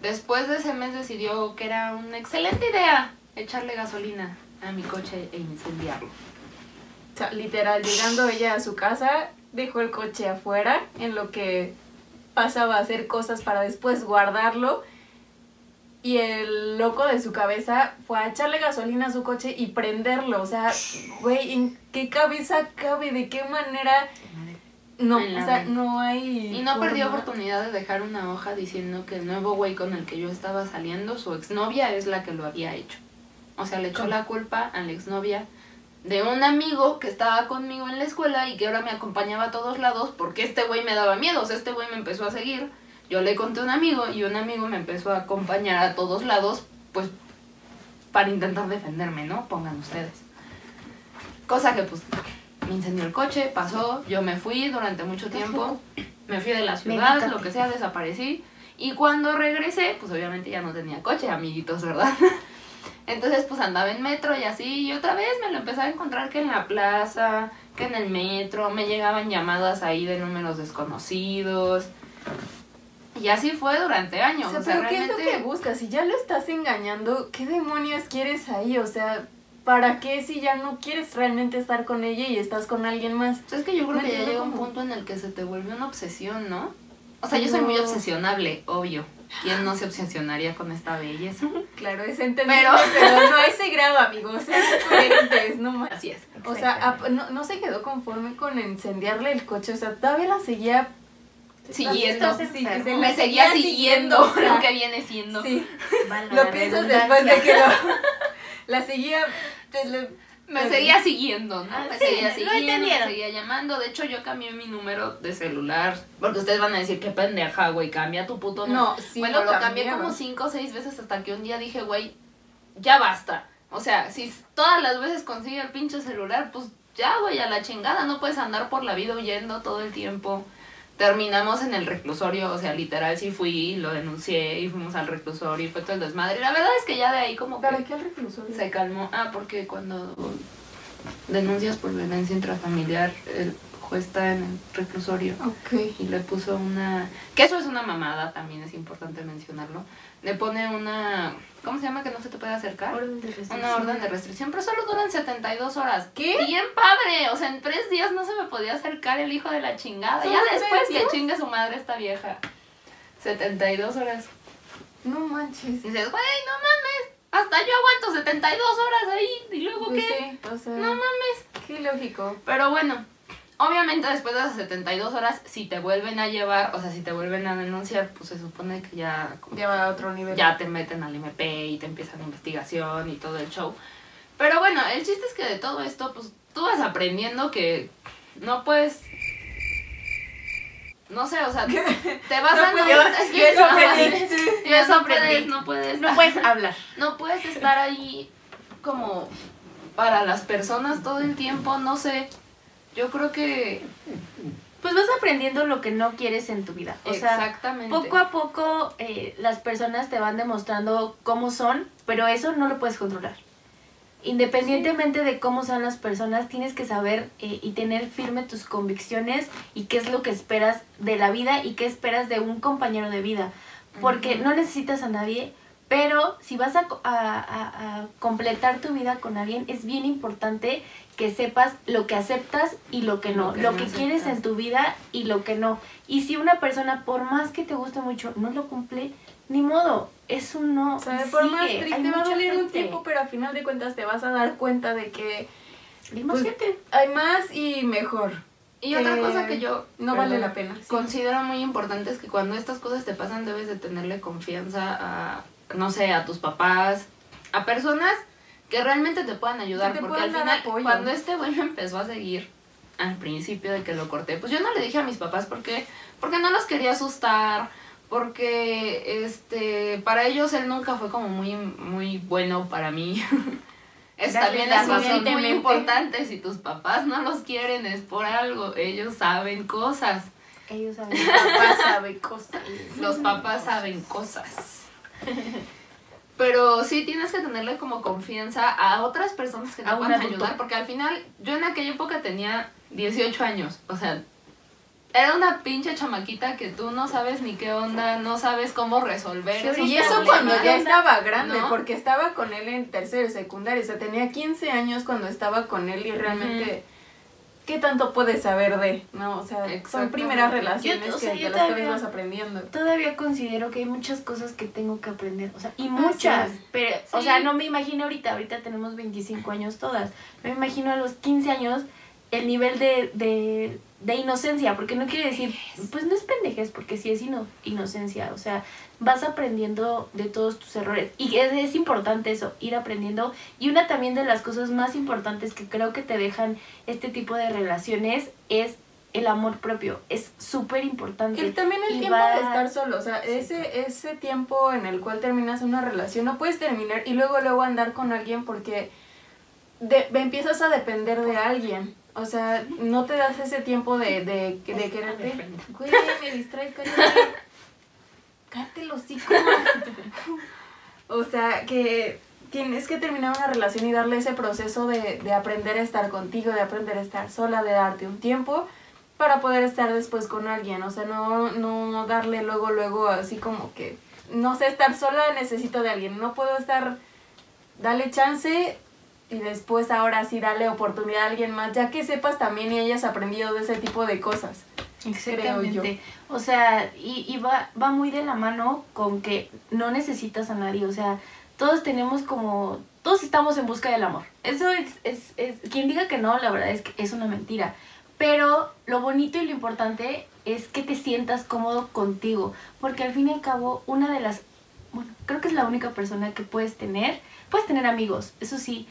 Después de ese mes decidió que era una excelente idea echarle gasolina a mi coche e incendiarlo. O sea, literal, llegando ella a su casa, dejó el coche afuera, en lo que pasaba a hacer cosas para después guardarlo. Y el loco de su cabeza fue a echarle gasolina a su coche y prenderlo. O sea, güey, ¿en qué cabeza cabe? ¿De qué manera? No, o sea, no hay. Y no perdió oportunidad de dejar una hoja diciendo que el nuevo güey con el que yo estaba saliendo, su exnovia es la que lo había hecho. O sea, le echó ¿Cómo? la culpa a la exnovia de un amigo que estaba conmigo en la escuela y que ahora me acompañaba a todos lados porque este güey me daba miedo. O sea, este güey me empezó a seguir. Yo le conté a un amigo y un amigo me empezó a acompañar a todos lados, pues para intentar defenderme, ¿no? Pongan ustedes. Cosa que pues me incendió el coche, pasó, yo me fui durante mucho tiempo, me fui de la ciudad, lo que sea, desaparecí. Y cuando regresé, pues obviamente ya no tenía coche, amiguitos, ¿verdad? [laughs] Entonces pues andaba en metro y así, y otra vez me lo empecé a encontrar que en la plaza, que en el metro, me llegaban llamadas ahí de números desconocidos. Y así fue durante años. O sea, o sea, pero ¿qué es lo realmente... que buscas? Si ya lo estás engañando, ¿qué demonios quieres ahí? O sea, ¿para qué si ya no quieres realmente estar con ella y estás con alguien más? Es que yo creo No que ya llega un punto en el que se te vuelve una obsesión, ¿no? O sea, yo soy muy obsesionable, obvio. ¿Quién no se obsesionaría con esta belleza? [laughs] Claro, es entendible, Pero- [laughs] pero, no a ese grado, amigos. Coherentes, no más. Así es. O sea, no, no se quedó conforme con encendiarle el coche, o sea, todavía la seguía Siguiendo. Sí, Me seguía siguiendo siguiendo, lo que viene siendo. Sí, lo piensas después de que lo, [laughs] la seguía, pues, le- Me Pero- seguía siguiendo, ¿no? Ah, me sí, seguía lo siguiendo, me seguía llamando. De hecho, yo cambié mi número de celular. Porque ustedes van a decir, qué pendeja, güey, cambia tu puto número. No, sí bueno, lo lo cambié como cinco o seis veces hasta que un día dije, güey, ya basta. O sea, si todas las veces consigue el pinche celular, pues ya, güey, a la chingada. No puedes andar por la vida huyendo todo el tiempo. Terminamos en el reclusorio, o sea, literal sí fui, lo denuncié y fuimos al reclusorio y fue todo el desmadre. La verdad es que ya de ahí como que ¿Para qué al reclusorio? se calmó. Ah, porque cuando denuncias por violencia intrafamiliar, el juez está en el reclusorio Ok. y le puso una... Que eso es una mamada, también es importante mencionarlo. Le pone una... ¿Cómo se llama que no se te puede acercar? Orden de restricción. Una orden de restricción, pero solo duran 72 horas. ¿Qué? Bien padre, o sea, en tres días no se me podía acercar el hijo de la chingada. ¿Solo Ya después que chingue su madre esta vieja. 72 horas. No manches. Y dices, güey, no mames, hasta yo aguanto 72 horas ahí, y luego Pues qué. sí, o sea, No mames. qué lógico. Pero bueno, obviamente después de esas 72 horas, si te vuelven a llevar, o sea, si te vuelven a denunciar, pues se supone que ya, Ya va a otro nivel. ya te meten al MP y te empiezan la investigación y todo el show. Pero bueno, el chiste es que de todo esto, pues tú vas aprendiendo que no puedes... No sé, o sea, [laughs] te vas No dando... puedes- es que eso no, aprendí. ya Eso no puedes, no puedes, No puedes hablar. no puedes estar ahí como para las personas todo el tiempo, no sé. Yo creo que Pues vas aprendiendo lo que no quieres en tu vida. O sea, exactamente. poco a poco eh, las personas te van demostrando cómo son, pero eso no lo puedes controlar. Independientemente de cómo son las personas, tienes que saber eh, y tener firme tus convicciones y qué es lo que esperas de la vida y qué esperas de un compañero de vida. Porque no necesitas a nadie, pero si vas a- a- a completar tu vida con alguien, es bien importante que sepas lo que aceptas y lo que no, lo que lo no que quieres aceptas. en tu vida y lo que no. Y si una persona, por más que te guste mucho, no lo cumple, ni modo, es un no. O sea, por más triste va a doler un tiempo, pero al final de cuentas te vas a dar cuenta de que Hay más pues, gente. hay más y mejor. Y otra que cosa que yo no vale la pena, sí. Considero muy importante es que cuando estas cosas te pasan debes de tenerle confianza a no sé, a tus papás, a personas que realmente te puedan ayudar, te porque al final apoyo. cuando este güey me empezó a seguir al principio de que lo corté, pues yo no le dije a mis papás porque porque no los quería asustar, porque este para ellos él nunca fue como muy muy bueno para mí. [laughs] Es también la es muy- importante, si tus papás no los quieren es por algo, ellos saben cosas. Ellos saben, mi papá sabe cosas. Los papás saben cosas. [laughs] Pero sí tienes que tenerle como confianza a otras personas que te puedan ayudar, porque al final yo en aquella época tenía 18 años, o sea, era una pinche chamaquita que tú no sabes ni qué onda, no sabes cómo resolver. Sí, esos Y eso problemas. cuando ya estaba grande, ¿no? porque estaba con él en tercero y secundario. O sea, tenía 15 años cuando estaba con él y realmente, ¿qué tanto puedes saber de? No, o sea, son primeras relaciones Yo- o sea, que de las todavía- vas aprendiendo. Todavía considero que hay muchas cosas que tengo que aprender, o sea, y Ah, muchas, sí. pero, o sea, no me imagino ahorita, ahorita tenemos 25 años todas, no me imagino a los 15 años el nivel de, de, de inocencia, porque no quiere decir, pues no es pendejez, porque sí es ino- inocencia, o sea, vas aprendiendo de todos tus errores, y es, es importante eso, ir aprendiendo, y una también de las cosas más importantes que creo que te dejan este tipo de relaciones es el amor propio, es súper importante. Y también el Y tiempo va- de estar solo, o sea, ese, ese tiempo en el cual terminas una relación, no puedes terminar y luego luego andar con alguien porque de- empiezas a depender de alguien. O sea, no te das ese tiempo de, de, de quererte. Güey, me distraes, cállate. Cállate el hocico. [laughs] O sea, que tienes que terminar una relación y darle ese proceso de, de aprender a estar contigo, de aprender a estar sola, de darte un tiempo para poder estar después con alguien. O sea, no, no darle luego, luego así como que, no sé, estar sola, necesito de alguien. No puedo estar, dale chance y después ahora sí darle oportunidad a alguien más, ya que sepas también y hayas aprendido de ese tipo de cosas. Exactamente. O sea, y, y va, va muy de la mano con que no necesitas a nadie. O sea, todos tenemos como. Todos estamos en busca del amor. Eso es, es, es. Quien diga que no, la verdad es que es una mentira. Pero lo bonito y lo importante es que te sientas cómodo contigo. Porque al fin y al cabo, una de las. Bueno, creo que es la única persona que puedes tener. Puedes tener amigos, eso sí.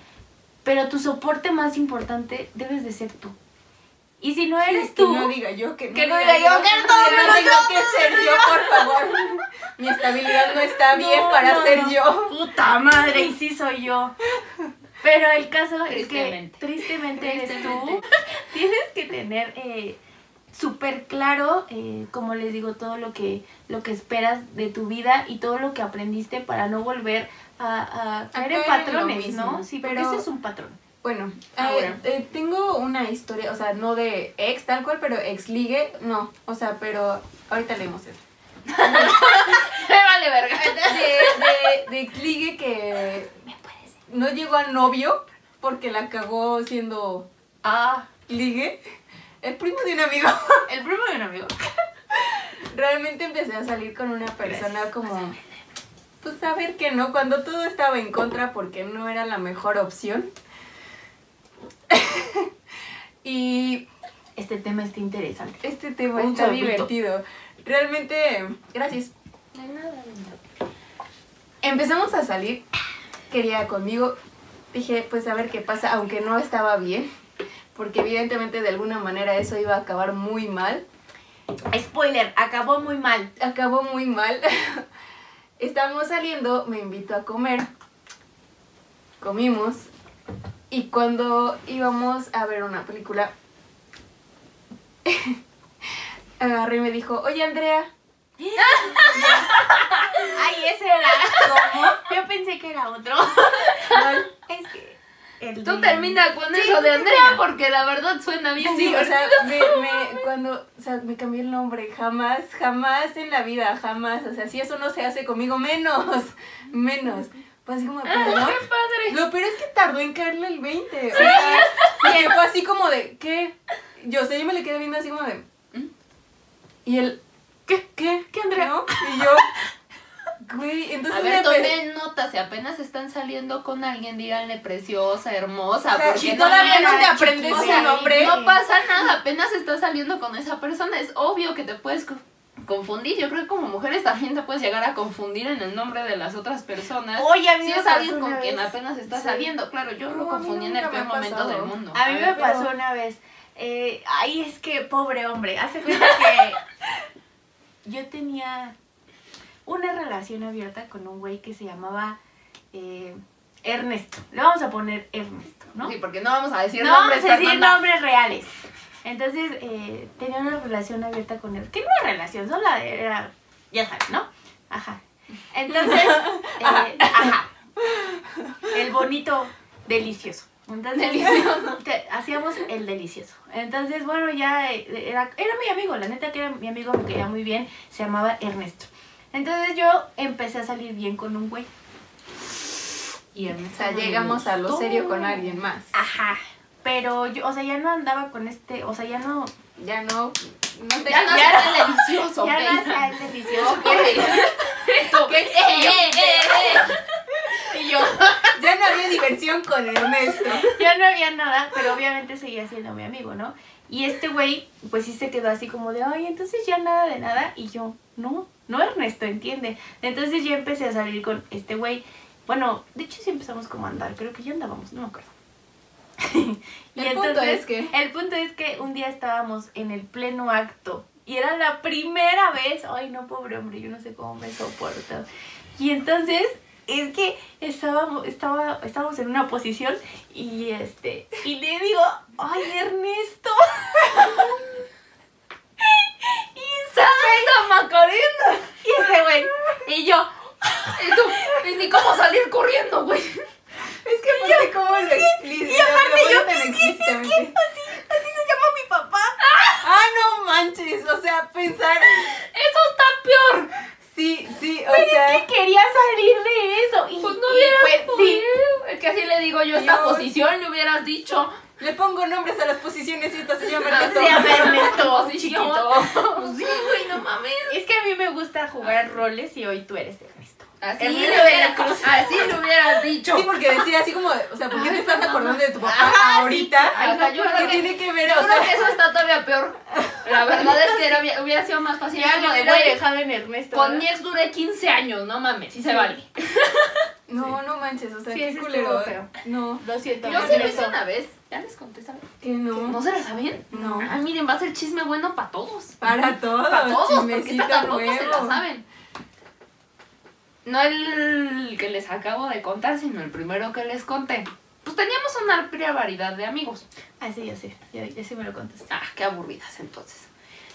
Pero tu soporte más importante debes de ser tú. Y si no eres Que tú. no diga yo, que no, Que no diga yo, que no, que no tengo que ser yo, por favor. Mi estabilidad no está [laughs] bien No, para no, ser no. yo. Puta madre, y sí soy yo. Pero el caso es que Tristemente. tristemente eres tú. [laughs] Tienes que tener eh, súper claro, eh, como les digo, todo lo que, lo que esperas de tu vida y todo lo que aprendiste para no volver a, a caer en patrones, ¿no? Sí, pero- ese es un patrón. Bueno, Ahora. eh, eh, tengo una historia, o sea, no de ex tal cual, pero ex ligue, no, o sea, pero ahorita leemos eso. [laughs] Me vale verga. De, de, de ex ligue que no llegó a novio porque la cagó siendo Ah, ligue. El primo de un amigo. [laughs] el primo de un amigo. Realmente empecé a salir con una persona como, pues saber que no, cuando todo estaba en contra porque no era la mejor opción. [laughs] y Este tema está interesante. este tema Un está divertido. Realmente, gracias. Empezamos a salir, quería conmigo, dije, pues a ver qué pasa, aunque no estaba bien, porque evidentemente de alguna manera eso iba a acabar muy mal. Spoiler, acabó muy mal. acabó muy mal. [laughs] Estamos saliendo, me invitó a comer. Comimos. Y cuando íbamos a ver una película, [laughs] agarré y me dijo, oye Andrea, [laughs] Ay, ese era. ¿Cómo? [laughs] Yo pensé que era otro. ¿cuál?". Es que. El Tú de- termina con Sí, eso de. Andrea porque la verdad suena bien Sí, o sea, me, me- cuando, o sea, me cambié el nombre, jamás, jamás en la vida, jamás, o sea, si eso no se hace conmigo, menos, menos. Pues así como, perdón. ¡Qué padre! Lo peor es que tardó en caerle el 20. O sea, porque fue así como de, ¿qué? Yo, o sea, yo me le quedé viendo así como de, ¿Mm? Y él, ¿qué? ¿Qué? ¿Qué, Andrea? ¿No? Y yo, güey, entonces A ver, tomen nota, si apenas están saliendo con alguien, díganle preciosa, hermosa, o sea, porque si no todavía no te aprendes su nombre. No pasa nada, apenas estás saliendo con esa persona, es obvio que te puedes confundir. Yo creo que como mujeres también te puedes llegar a confundir en el nombre de las otras personas. Oye, a mí si es alguien con quien apenas está Sí. saliendo, claro, yo No, lo confundí en el peor momento del mundo. A mí me pero- pasó una vez. Eh, ay, es que pobre hombre. Hace cuenta que [laughs] yo tenía una relación abierta con un güey que se llamaba eh, Ernesto. Le vamos a poner Ernesto, ¿no? Sí, porque no vamos a decir no vamos a decir nombres reales. Entonces, eh, tenía una relación abierta con él. Que no era relación, solo era, ya sabes, ¿no? Ajá. Entonces, [laughs] eh, ajá. El bonito delicioso. Entonces, Delicioso. [laughs] te- hacíamos el delicioso. Entonces, bueno, ya eh, era, era mi amigo, la neta que era mi amigo, me quería muy bien, se llamaba Ernesto. Entonces yo empecé a salir bien con un güey. Y O Ernesto sea, me llegamos a lo serio con alguien más. Ajá. Pero yo, o sea, ya no andaba con este, o sea, ya no, Ya no, no te Ya no Ya el delicioso, ya no ok. hacía el delicioso. Ok. [laughs] Tú, [laughs] eh, eh, eh. Y yo, [laughs] ya no había diversión con Ernesto. ya no había nada, pero obviamente seguía siendo mi amigo, ¿no? Y este güey, pues sí se quedó así como de, ay, entonces ya nada de nada. Y yo, no, no Ernesto, entiende. Entonces ya empecé a salir con este güey. Bueno, de hecho sí empezamos como a andar, creo que ya andábamos, no me acuerdo. [laughs] y El punto es que- El punto es que un día estábamos en el pleno acto. Y era la primera vez, ay no, pobre hombre, yo no sé cómo me soporto. Y entonces es que estábamos, estaba, estábamos en una posición y este, y le digo, ay Ernesto. [laughs] y ¡Santa Macarena! y ese güey, y yo, [laughs] Y tú, y ni cómo salir corriendo, güey. Es que cómo lo explícito. y aparte yo, es que, es que así, así se llama mi papá. Ah, no manches. O sea, pensar. Eso está peor. Sí, sí, o sea. Quería salir de eso. Y, Pues no hubieras pues, sí. Es que así le digo yo a esta posición, le hubieras dicho. Le pongo nombres a las posiciones y esta se llama Ah, Ernesto. Se llama Ernesto, [laughs] chiquito. Pues sí, güey, no mames. Es que a mí me gusta jugar roles y hoy tú eres Ernesto. Así hubiera, le hubieras dicho. Sí, porque decía así como, o sea, ¿por qué te Ay, estás no, acordando no. de tu papá Ajá, sí, ahorita? Yo ¿Qué creo que- tiene que ver? Yo O creo sea, que eso está todavía peor. La [laughs] verdad es que era- hubiera sido más fácil. Ya como lo de, hubiera dejado en Ernesto. Con ¿verdad? mi ex duré 15 años, no mames, sí se Sí. vale. [laughs] no, no manches, o sea, Sí, qué culero. No, Lo siento. Yo sí lo hice una vez. Ya les conté esa vez. que no. ¿No se la saben? No. Ah, miren, va a ser chisme bueno para todos. Para todos, Para todos, porque esta tampoco se la saben. No el que les acabo de contar, sino el primero que les conté. Pues teníamos una amplia variedad de amigos. Ah, sí, sé. Ya, ya sí me lo contaste. Ah, qué aburridas entonces.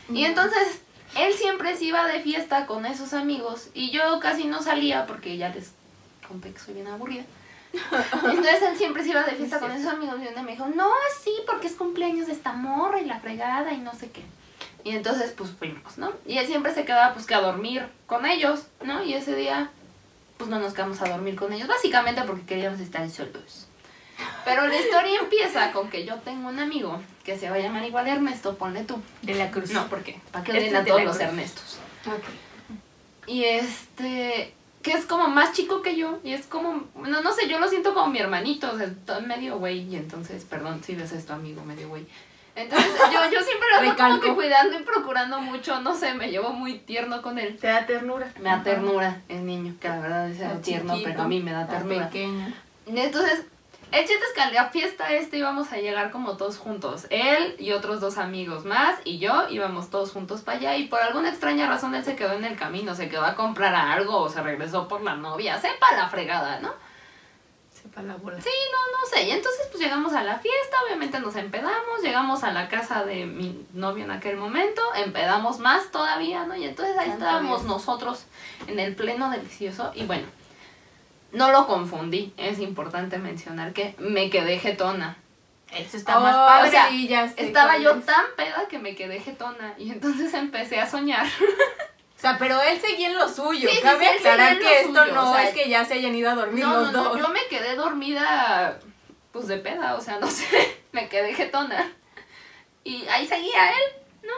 Y entonces, él siempre se iba de fiesta con esos amigos y yo casi no salía porque ya les conté que soy bien aburrida. [laughs] Entonces él siempre se iba de fiesta con esos amigos y me dijo, no, sí, porque es cumpleaños de esta morra y la fregada y no sé qué. Y entonces pues fuimos, ¿no? Y él siempre se quedaba pues que a dormir con ellos, ¿no? Y ese día pues no nos quedamos a dormir con ellos, básicamente porque queríamos estar solos. Pero la historia empieza con que yo tengo un amigo que se va a llamar igual Ernesto, ponle tú. De la Cruz. No, porque para que Este odien a todos los Cruz. Ernestos. Ok. Y este, que es como más chico que yo, y es como, no, no sé, yo lo siento como mi hermanito, o sea, medio güey, y entonces, perdón si ves esto, amigo, medio güey. Entonces, yo, yo siempre lo ando como que cuidando y procurando mucho, no sé, me llevo muy tierno con él. Te da ternura. Me da ternura el niño, que la verdad es tierno, chiquito, pero a mí me da ternura. Entonces, el chiste es que a la fiesta este íbamos a llegar como todos juntos. Él y otros dos amigos más y yo íbamos todos juntos para allá y por alguna extraña razón él se quedó en el camino, se quedó a comprar algo o se regresó por la novia, sepa la fregada, ¿no? Sepa la bola. Sí, no, no sé. Y entonces pues llegamos a la fiesta, obviamente nos empedamos, llegamos a la casa de mi novio en aquel momento, empedamos más todavía, ¿no? Y entonces ahí Tanto estábamos bien. nosotros en el pleno delicioso y bueno, no lo confundí, es importante mencionar que me quedé jetona. Eso está Oh, más padre. o sea, sí, ya sé Estaba yo es. tan peda que me quedé jetona y entonces empecé a soñar. [laughs] O sea, pero él seguía en lo suyo. Sí, Cabe sí, aclarar que esto suyo, no o sea, es que ya se hayan ido a dormir No, los no, no, dos. yo me quedé dormida, pues de peda, o sea, no [laughs] sé, me quedé jetona. Y ahí seguía él.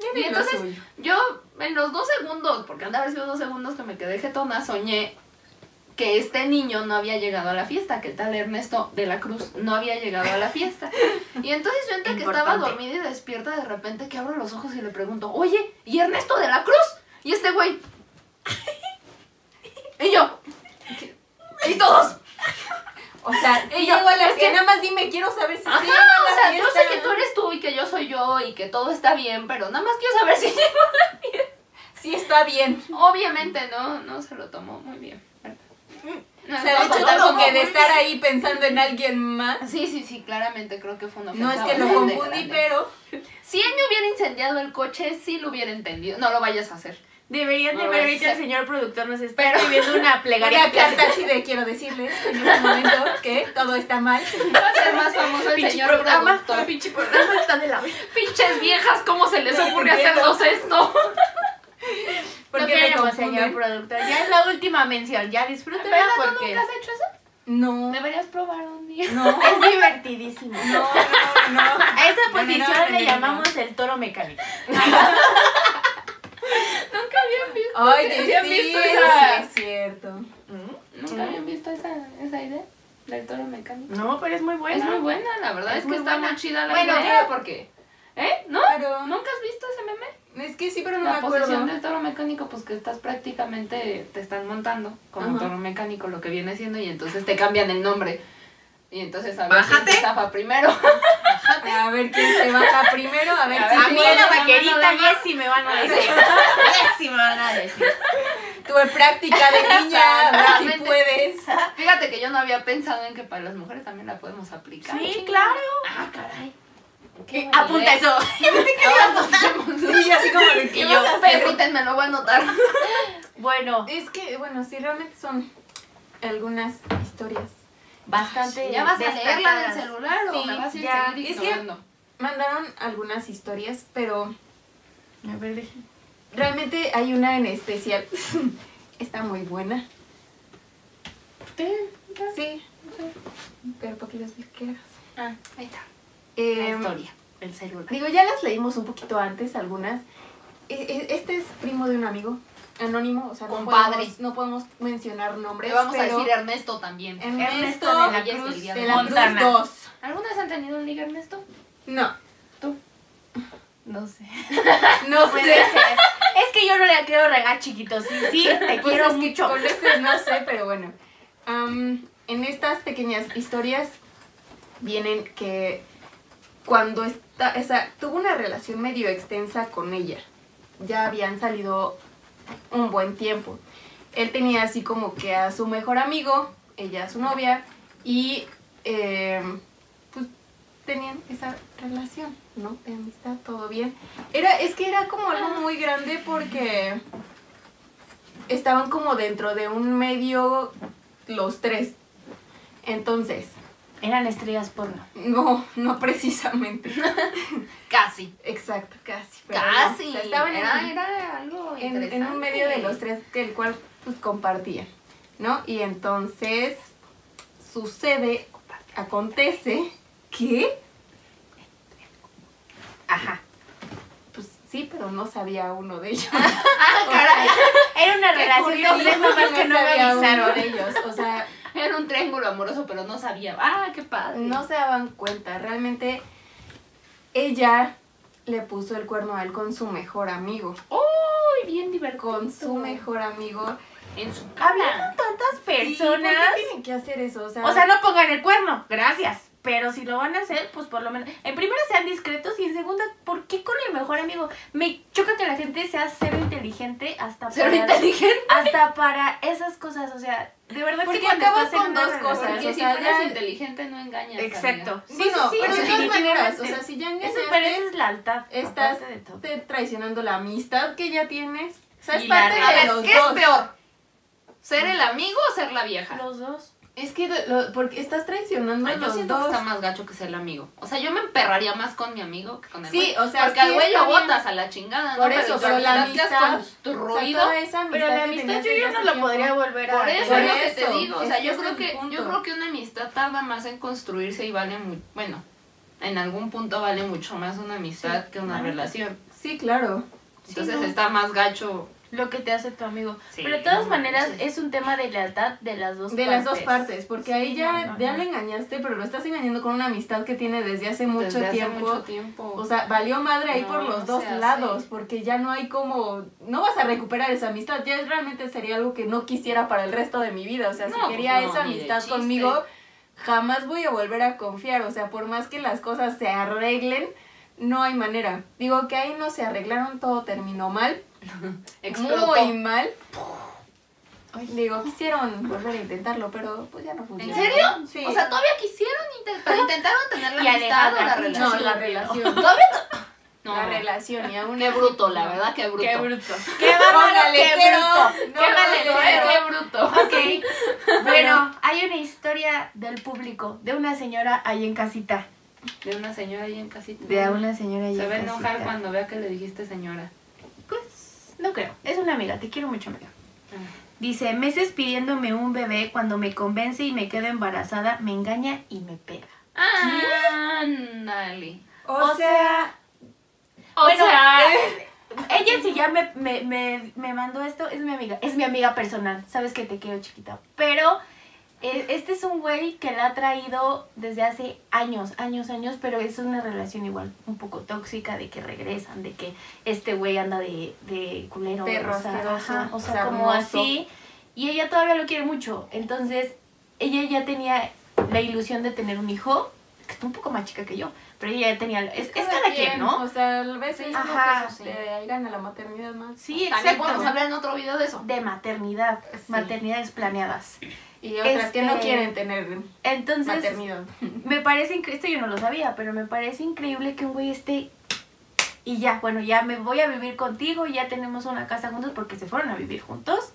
Él Y entonces, yo en los dos segundos, porque haber sido dos segundos que me quedé jetona, soñé que este niño no había llegado a la fiesta, que el tal Ernesto de la Cruz no había llegado a la fiesta. Y entonces yo entre que estaba dormida y despierta, de repente que abro los ojos y le pregunto, oye, ¿y Ernesto de la Cruz? Y este güey. y yo. Y todos. O sea, Y sí yo, llegó a la es que- nada más dime, quiero saber si Ajá, sí llegó a la o sea, yo fiesta. sé que tú eres tú y que yo soy yo y que todo está bien, pero nada más quiero saber si [laughs] llegó. Sí está bien. Obviamente no, no se lo tomó muy bien. No, O sea, de no, hecho, no, no, como que no, de estar ahí pensando en alguien más. Sí, sí, sí, claramente creo que fue una No es que lo confundí, pero. Si él me hubiera incendiado el coche, sí lo hubiera entendido. No lo vayas a hacer. Deberían No de a ahorita el señor productor nos está Pero- escribiendo una [laughs] plegaria. Una carta [laughs] así de quiero decirles en este momento que todo está mal. [laughs] Va a ser más famoso el Pinche señor programa, productor. pinche programa está de la. Pinches viejas, ¿cómo se les ocurre hacernos esto? ¿Por no queremos, señor productor. Ya es la última mención. Ya disfrútenla ¿Verdad? ¿Tú porque nunca has hecho eso? No. Deberías probar un día. No. [laughs] es divertidísimo. No, no, no. A esa no, posición no, no, le no. llamamos el toro mecánico. [laughs] Nunca habían visto. Oye, ¿Sí sí, visto sí, esa? es cierto. Nunca habían visto esa, esa idea del toro mecánico. No, pero es muy buena. Es muy buena, la verdad Es es, que muy está buena. muy chida la Bueno, idea yo- porque ¿Eh? ¿No? Pero ¿Nunca has visto ese meme? Es que sí, pero no la me acuerdo. posición del toro mecánico, pues que estás prácticamente, te están montando como Ajá. toro mecánico lo que viene siendo y entonces te cambian el nombre. Y entonces a ver Bájate. quién se zafa primero. A ver quién se baja primero, a ver A si ver, A mí la vaquerita. Jessy me van a decir. [laughs] Jessy me van a decir. tuve práctica de niña, a ver si Exactamente. puedes. Fíjate que yo no había pensado en que para las mujeres también la podemos aplicar. Sí, claro. Ah, caray. Apunta eso. [laughs] Sí, así como de Y que yo, permítanme, lo voy a anotar. [laughs] Bueno, Es que, bueno, sí, realmente son algunas historias. bastante. ¿Ya vas a leerla del celular o Sí, me vas a ir ya. seguir Es que- ignorando? Mandaron algunas historias, pero A ver, realmente hay una en especial. [laughs] Está muy buena. Sí. Pero para que quieras. Ah, ahí está. La Eh, historia, el celular. Digo, ya las leímos un poquito antes, algunas. E- e- Este es primo de un amigo, anónimo, o sea, no Compadre. podemos, no podemos mencionar nombres. Le vamos a decir Ernesto también. Ernesto, Ernesto de la Cruz, de la Cruz Montana. 2. ¿Alguna vez han tenido un liga, Ernesto? No, ¿Tú? No sé. [laughs] no sé. ser. Es que yo no le quiero regar chiquito. Sí, sí, [laughs] te Pues quiero mucho. Con ese no sé, pero bueno. En estas pequeñas historias vienen que cuando está, o sea, tuvo una relación medio extensa con ella. Ya habían salido un buen tiempo. Él tenía así como que a su mejor amigo, ella a su novia, y eh, pues tenían esa relación, ¿no? De amistad, todo bien. Era, es que era como algo muy grande porque estaban como dentro de un medio los tres. Entonces, Eran estrellas porno. no, no precisamente. [laughs] Casi. Exacto, casi. pero no. Casi. O sea, estaban en- era, era algo en, en un medio de los tres que el cual pues compartían, ¿no? Y entonces sucede, acontece que, ajá, pues sí, pero no sabía uno de ellos. [laughs] Ah, caray. Era una relación que no me sabía uno avisaron. de ellos, o sea, [laughs] Era un triángulo amoroso, pero no sabía. Ah, qué padre. no se daban cuenta, realmente ella le puso el cuerno a él con su mejor amigo, Uy, bien divertido. con su mejor amigo. En su Hablando tantas Sí, ¿por personas. qué tienen que hacer eso? O sea, O sea, no pongan el cuerno, gracias. Pero si lo van a hacer, pues por lo menos. En primera sean discretos y en segunda, ¿por qué con el mejor amigo? Me choca que la gente sea cero inteligente hasta Ser para. inteligente. Hasta para esas cosas. O sea, de verdad Porque que cuando acabas estás con dos cosas, Porque o si sea, fueras ya- inteligente no engañas. Exacto. amiga. Sí, bueno, sí, pero sí, de todas maneras, o sea, si ya Eso, engañaste, pero eso es lealtad. estás aparte de todo. te traicionando la amistad que ya tienes. O sea, es parte de los ¿qué dos. es peor? ¿Ser el amigo o ser la vieja? Los dos. Es que lo- porque estás traicionando a Ay, yo los siento dos. que está más gacho que ser el amigo. O sea, yo me emperraría más con mi amigo que con el Sí, güey. o sea, Porque sí al güey lo botas a la chingada, ¿no? Por eso, tu pero la amistad que has amistad, O sea, construido. toda esa amistad Pero la amistad yo ya no tiempo. podría volver a. Por eso Por es lo que te digo. O sea, yo creo que, punto. yo creo que una amistad tarda más en construirse y vale muy, bueno, en algún punto vale mucho más una amistad que una la neta. relación. Sí, claro. Entonces no. está más gacho. Lo que te hace tu amigo. Sí, pero de todas no maneras es un tema de lealtad de las dos De partes. las dos partes, porque ahí ya, no, no, ya no. lo engañaste, pero lo estás engañando con una amistad que tiene desde hace mucho desde hace tiempo. mucho tiempo. O sea, valió madre ahí No, por los dos hace. lados, porque ya no hay como, no vas a recuperar esa amistad, ya realmente sería algo que no quisiera para el resto de mi vida, o sea, No, si pues quería no, esa de amistad conmigo, jamás voy a volver a confiar, o sea, por más que las cosas se arreglen, no hay manera. Digo que ahí no se arreglaron, todo terminó mal, [laughs] Explotó. muy mal. Digo, quisieron volver a intentarlo, pero pues ya no ¿En funcionó. serio? Sí. O sea, todavía quisieron, inte- pero intentaron tener la Y amistad o la relación. no, la relación. [laughs] ¿Todavía no? La relación y aún Qué bruto, la verdad, qué bruto. Qué bruto. Qué bárbaro, qué bruto. No, Qué cero. Qué bruto. Ok. [laughs] Bueno, hay una historia del público, de una señora ahí en casita. De una señora ahí en casita. De una señora ahí Se en va a casita. enojar cuando vea que le dijiste señora. No creo. Es una amiga, te quiero mucho, amiga. Dice, meses pidiéndome un bebé, cuando me convence y me quedo embarazada, me engaña y me pega. Ándale. O, O sea, O Bueno, sea, Ella si ya me, me, me, me mandó esto, es mi amiga, es mi amiga personal, sabes que te quiero chiquita, pero eh, este es un güey que la ha traído desde hace años, años, años, pero es una relación igual un poco tóxica, de que regresan, de que este güey anda de, de culero, Perro o sea, ajá, o sea, como así, y ella todavía lo quiere mucho, entonces ella ya tenía la ilusión de tener un hijo, que está un poco más chica que yo, pero ella ya tenía, es, es cada quien, ¿no? O sea, a veces Ajá. Ahí gana la maternidad más. Sí, también exacto. podemos hablar en otro video de eso. de maternidad, Sí. maternidades planeadas. Y otras que no Este, quieren tener Entonces, maternidad. me parece increíble, esto yo no lo sabía, pero me parece increíble que un güey esté y ya, bueno, ya me voy a vivir contigo, ya tenemos una casa juntos porque se fueron a vivir juntos.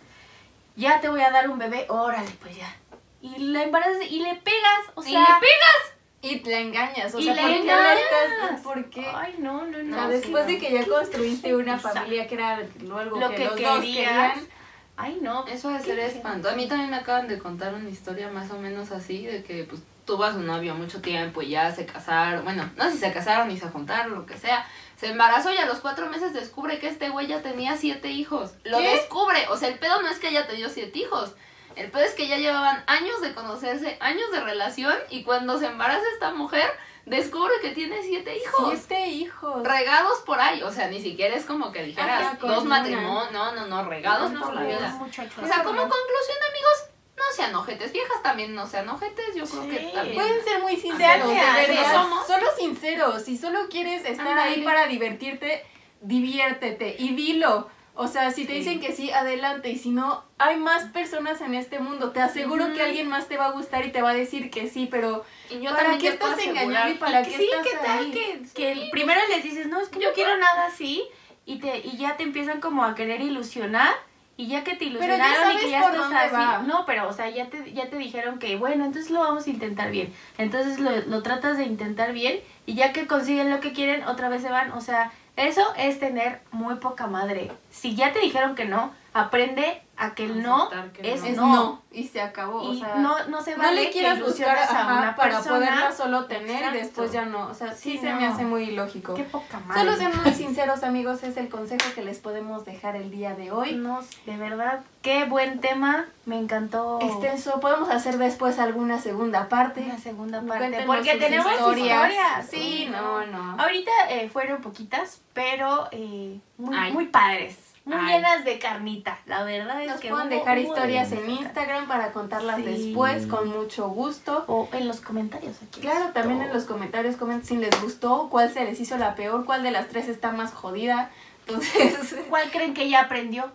Ya te voy a dar un bebé, órale, pues ya. Y la embarazas y le pegas, o ¿Y sea, le pegas? Y la engañas, o Y sea, ¿por qué la estás, por qué? Ay, no, no, O no. sea, después de que ya construiste una familia que era algo Lo que, que los dos querías. querían, Ay, no. Eso de ser espantoso. A mí también me acaban de contar una historia más o menos así, de que pues tuvo a su novio mucho tiempo y ya se casaron. Bueno, no sé si se casaron ni se juntaron, lo que sea. Se embarazó y a los cuatro meses descubre que este güey ya tenía siete hijos. Lo ¿Qué? descubre. O sea, el pedo no es que haya tenido siete hijos. El pedo es que ya llevaban años de conocerse, años de relación y cuando se embaraza esta mujer, descubre que tiene siete hijos. siete hijos. Regados por ahí, o sea, ni siquiera es como que dijeras Ajá, dos matrimonios, no, no, no, regados No, por la no, vida. muchacho. O sea, como conclusión, amigos, no sean ojetes. Viejas también no sean ojetes. Yo creo Sí. que también. Pueden ser muy sinceros, Sean somos. Solo sinceros. Si solo quieres estar ahí para divertirte, diviértete y dilo. O sea, si te Sí. dicen que sí, adelante. Y si no, hay más personas en este mundo. Te aseguro Ujú. que alguien más te va a gustar y te va a decir que sí, pero y yo ¿para qué estás engañando y para Y qué sí, estás ¿qué tal ahí? que, que primero les dices, no, es que no quiero nada así, y, te, y ya te empiezan como a querer ilusionar, y ya que te Pero ilusionaron ya y sabes que ya por estás dónde así, va. no, pero o sea, ya te, ya te dijeron que, bueno, entonces lo vamos a intentar bien, entonces lo, lo tratas de intentar bien, y ya que consiguen lo que quieren, otra vez se van, o sea, eso es tener muy poca madre. Si ya te dijeron que no, aprende a que el no que es no. Es no. no. Y se acabó. o sea, no, no se no vale le quieras que buscar a una para persona. poderla solo tener Exacto. y después ya no. O sea, sí, Sí, se me no. hace muy ilógico. Qué poca madre. Solo sean muy sinceros, amigos, es el consejo que les podemos dejar el día de hoy. No, de verdad, qué buen tema, me encantó. Extenso, podemos hacer después alguna segunda parte. Una segunda parte, Cuéntenos porque sus tenemos historias. Sí, no, no. Ahorita eh, fueron poquitas, pero eh, muy, Ay. muy padres, muy Ay. llenas de carnita. La verdad es Nos que pueden dejar historias en. Instagram para contarlas Sí. después con mucho gusto. o en los comentarios aquí. Claro, también en los comentarios comenten si les gustó, cuál se les hizo la peor, cuál de las tres está más jodida. Entonces, [laughs] ¿Cuál creen que ya aprendió?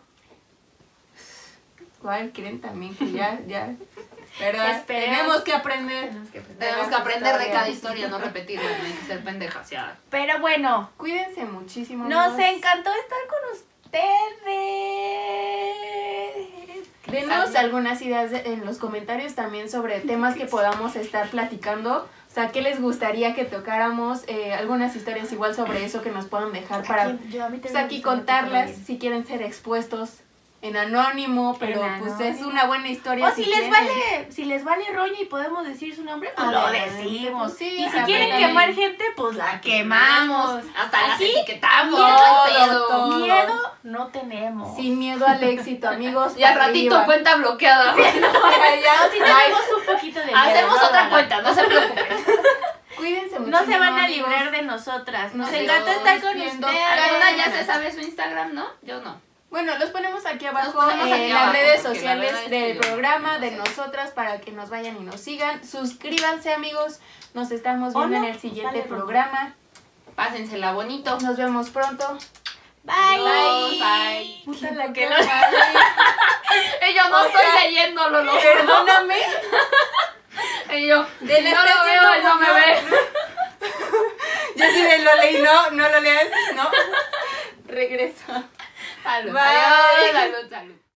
¿cuál creen también que ya, ya, verdad? [laughs] Tenemos que aprender. Tenemos que aprender. Tenemos que aprender de cada historia, no [laughs] repetirla, no hay que ser pendejas. Pero bueno, Cuídense muchísimo. nos amigos. encantó estar con ustedes. Denos algunas ideas de- en los comentarios también sobre temas que podamos estar platicando. O sea, ¿qué les gustaría que tocáramos? Eh, algunas historias igual sobre eso que nos puedan dejar para Aquí- yo pues, aquí contarlas si quieren ser expuestos en anónimo, pero En pues es una buena historia. O si les quieren. vale, si les vale roña y podemos decir su nombre, pues lo Adelante, decimos. sí, y si quieren ver. quemar gente, pues la quemamos. Hasta las Aquí, etiquetamos. miedo, pedo. todo. Miedo no tenemos. Sin miedo al éxito, amigos. [laughs] Y al ratito arriba. cuenta bloqueada. Ya, ya, No, [laughs] si tenemos un poquito de miedo. Hacemos no, otra no, cuenta, no se preocupen. [laughs] Cuídense mucho. No se van a librar de nosotras. Nos Nos encanta estar con ustedes. Alguna ya se sabe su Instagram, ¿no? Yo no. Bueno, los ponemos aquí abajo ponemos en aquí las abajo, redes la sociales del programa, de nosotras, para que nos vayan y nos sigan. Suscríbanse, amigos. Nos estamos viendo Hola, en el siguiente programa. Pásensela bonito. Nos vemos pronto. Bye. Bye. Bye. Puta la que lo- [laughs] yo no O estoy sea, leyéndolo, lo Perdóname. [laughs] Y yo, De si la no lo veo, él no me ve. [laughs] Yo sí lo leí, no, no lo leas, no. Regresa. Salud. Bye. Salud, salud.